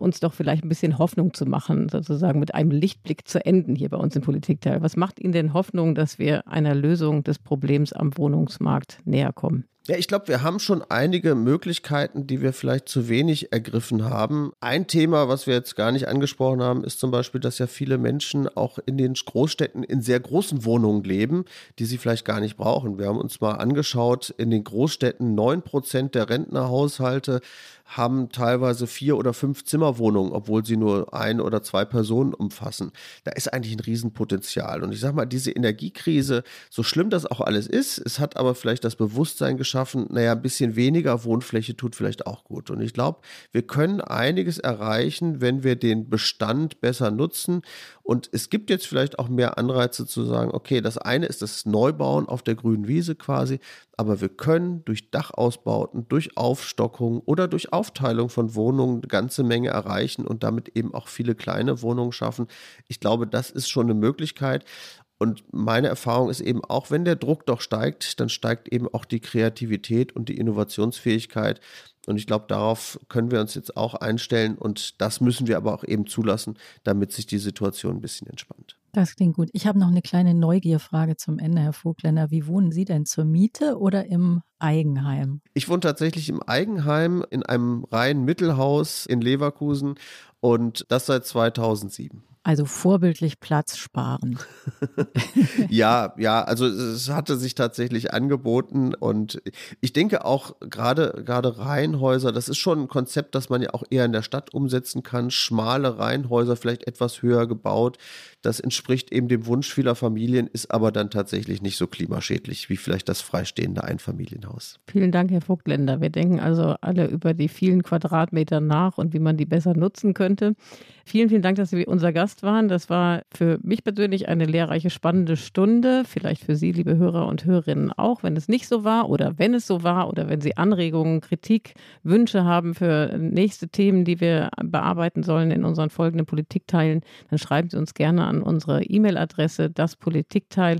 uns doch vielleicht ein bisschen Hoffnung zu machen, sozusagen mit einem Lichtblick zu enden hier bei uns im Politikteil. Was macht Ihnen denn Hoffnung, dass wir einer Lösung des Problems am Wohnungsmarkt näher kommen? Ja, ich glaube, wir haben schon einige Möglichkeiten, die wir vielleicht zu wenig ergriffen haben. Ein Thema, was wir jetzt gar nicht angesprochen haben, ist zum Beispiel, dass ja viele Menschen auch in den Großstädten in sehr großen Wohnungen leben, die sie vielleicht gar nicht brauchen. Wir haben uns mal angeschaut, in den Großstädten 9 Prozent der Rentnerhaushalte haben teilweise vier oder fünf Zimmerwohnungen, obwohl sie nur ein oder zwei Personen umfassen. Da ist eigentlich ein Riesenpotenzial. Und ich sage mal, diese Energiekrise, so schlimm das auch alles ist, es hat aber vielleicht das Bewusstsein geschaffen, naja, ein bisschen weniger Wohnfläche tut vielleicht auch gut. Und ich glaube, wir können einiges erreichen, wenn wir den Bestand besser nutzen. Und es gibt jetzt vielleicht auch mehr Anreize zu sagen, okay, das eine ist das Neubauen auf der grünen Wiese quasi, aber wir können durch Dachausbauten, durch Aufstockung oder durch Aufteilung von Wohnungen eine ganze Menge erreichen und damit eben auch viele kleine Wohnungen schaffen. Ich glaube, das ist schon eine Möglichkeit. Und meine Erfahrung ist eben auch, wenn der Druck doch steigt, dann steigt eben auch die Kreativität und die Innovationsfähigkeit. Und ich glaube, darauf können wir uns jetzt auch einstellen und das müssen wir aber auch eben zulassen, damit sich die Situation ein bisschen entspannt. Das klingt gut. Ich habe noch eine kleine Neugierfrage zum Ende, Herr Vogtländer. Wie wohnen Sie denn zur Miete oder im Eigenheim? Ich wohne tatsächlich im Eigenheim in einem reinen Mittelhaus in Leverkusen und das seit 2007. Also vorbildlich Platz sparen. ja, ja, also es hatte sich tatsächlich angeboten und ich denke auch gerade gerade Reihenhäuser, das ist schon ein Konzept, das man ja auch eher in der Stadt umsetzen kann. Schmale Reihenhäuser, vielleicht etwas höher gebaut. Das entspricht eben dem Wunsch vieler Familien, ist aber dann tatsächlich nicht so klimaschädlich wie vielleicht das freistehende Einfamilienhaus. Vielen Dank, Herr Vogtländer. Wir denken also alle über die vielen Quadratmeter nach und wie man die besser nutzen könnte. Vielen, vielen Dank, dass Sie unser Gast waren. Das war für mich persönlich eine lehrreiche, spannende Stunde. Vielleicht für Sie, liebe Hörer und Hörerinnen, auch, wenn es nicht so war oder wenn es so war oder wenn Sie Anregungen, Kritik, Wünsche haben für nächste Themen, die wir bearbeiten sollen in unseren folgenden Politikteilen, dann schreiben Sie uns gerne an unsere E-Mail-Adresse daspolitikteil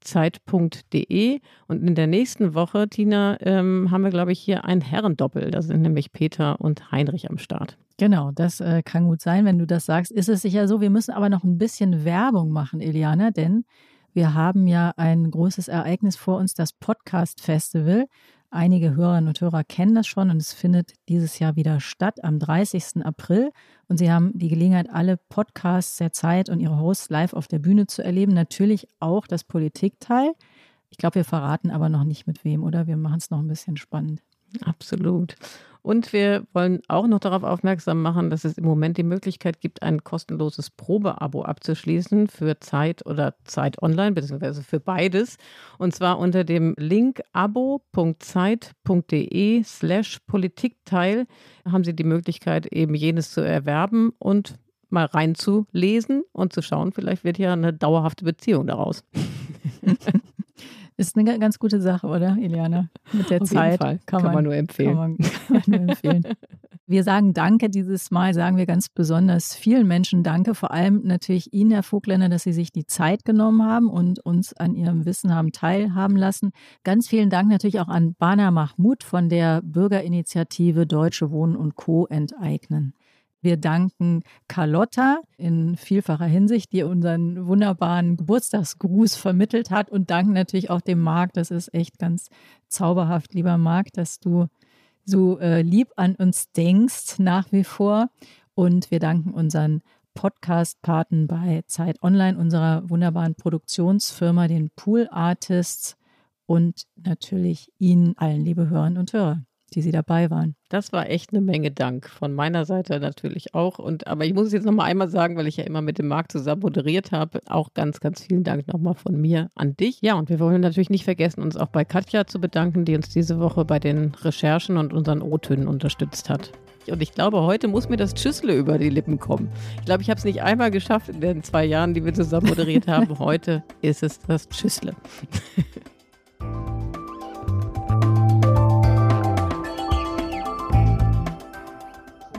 zeit.de. Und in der nächsten Woche, Tina, ähm, haben wir, glaube ich, hier ein Herrendoppel. Da sind nämlich Peter und Heinrich am Start. Genau, das äh, kann gut sein, wenn du das sagst. Ist es sicher so, wir müssen aber noch ein bisschen Werbung machen, Eliana, denn wir haben ja ein großes Ereignis vor uns, das Podcast Festival. Einige Hörerinnen und Hörer kennen das schon und es findet dieses Jahr wieder statt am 30. April. Und Sie haben die Gelegenheit, alle Podcasts der Zeit und ihre Hosts live auf der Bühne zu erleben. Natürlich auch das Politikteil. Ich glaube, wir verraten aber noch nicht mit wem, oder? Wir machen es noch ein bisschen spannend. Absolut. Und wir wollen auch noch darauf aufmerksam machen, dass es im Moment die Möglichkeit gibt, ein kostenloses Probeabo abzuschließen für Zeit oder Zeit Online, beziehungsweise für beides. Und zwar unter dem Link abo.zeit.de slash Politikteil haben Sie die Möglichkeit, eben jenes zu erwerben und mal reinzulesen und zu schauen, vielleicht wird ja eine dauerhafte Beziehung daraus. Ist eine ganz gute Sache, oder, Iliana? Mit der Auf Zeit. Jeden Fall. Kann, kann man, man, nur empfehlen. Kann man, kann man nur empfehlen. Wir sagen Danke dieses Mal, sagen wir ganz besonders vielen Menschen Danke, vor allem natürlich Ihnen, Herr Vogländer, dass Sie sich die Zeit genommen haben und uns an Ihrem Wissen haben teilhaben lassen. Ganz vielen Dank natürlich auch an Bana Mahmoud von der Bürgerinitiative Deutsche Wohnen und Co. enteignen. Wir danken Carlotta in vielfacher Hinsicht, die unseren wunderbaren Geburtstagsgruß vermittelt hat und danken natürlich auch dem Marc. Das ist echt ganz zauberhaft, lieber Marc, dass du so äh, lieb an uns denkst nach wie vor. Und wir danken unseren Podcast-Paten bei Zeit Online, unserer wunderbaren Produktionsfirma, den Pool Artists und natürlich Ihnen allen, liebe Hörerinnen und Hörer die Sie dabei waren. Das war echt eine Menge Dank von meiner Seite natürlich auch. Und aber ich muss es jetzt noch mal einmal sagen, weil ich ja immer mit dem Marc zusammen moderiert habe, auch ganz, ganz vielen Dank nochmal von mir an dich. Ja, und wir wollen natürlich nicht vergessen, uns auch bei Katja zu bedanken, die uns diese Woche bei den Recherchen und unseren O-Tönen unterstützt hat. Und ich glaube, heute muss mir das Tschüssle über die Lippen kommen. Ich glaube, ich habe es nicht einmal geschafft in den zwei Jahren, die wir zusammen moderiert haben. Heute ist es das Tschüssle.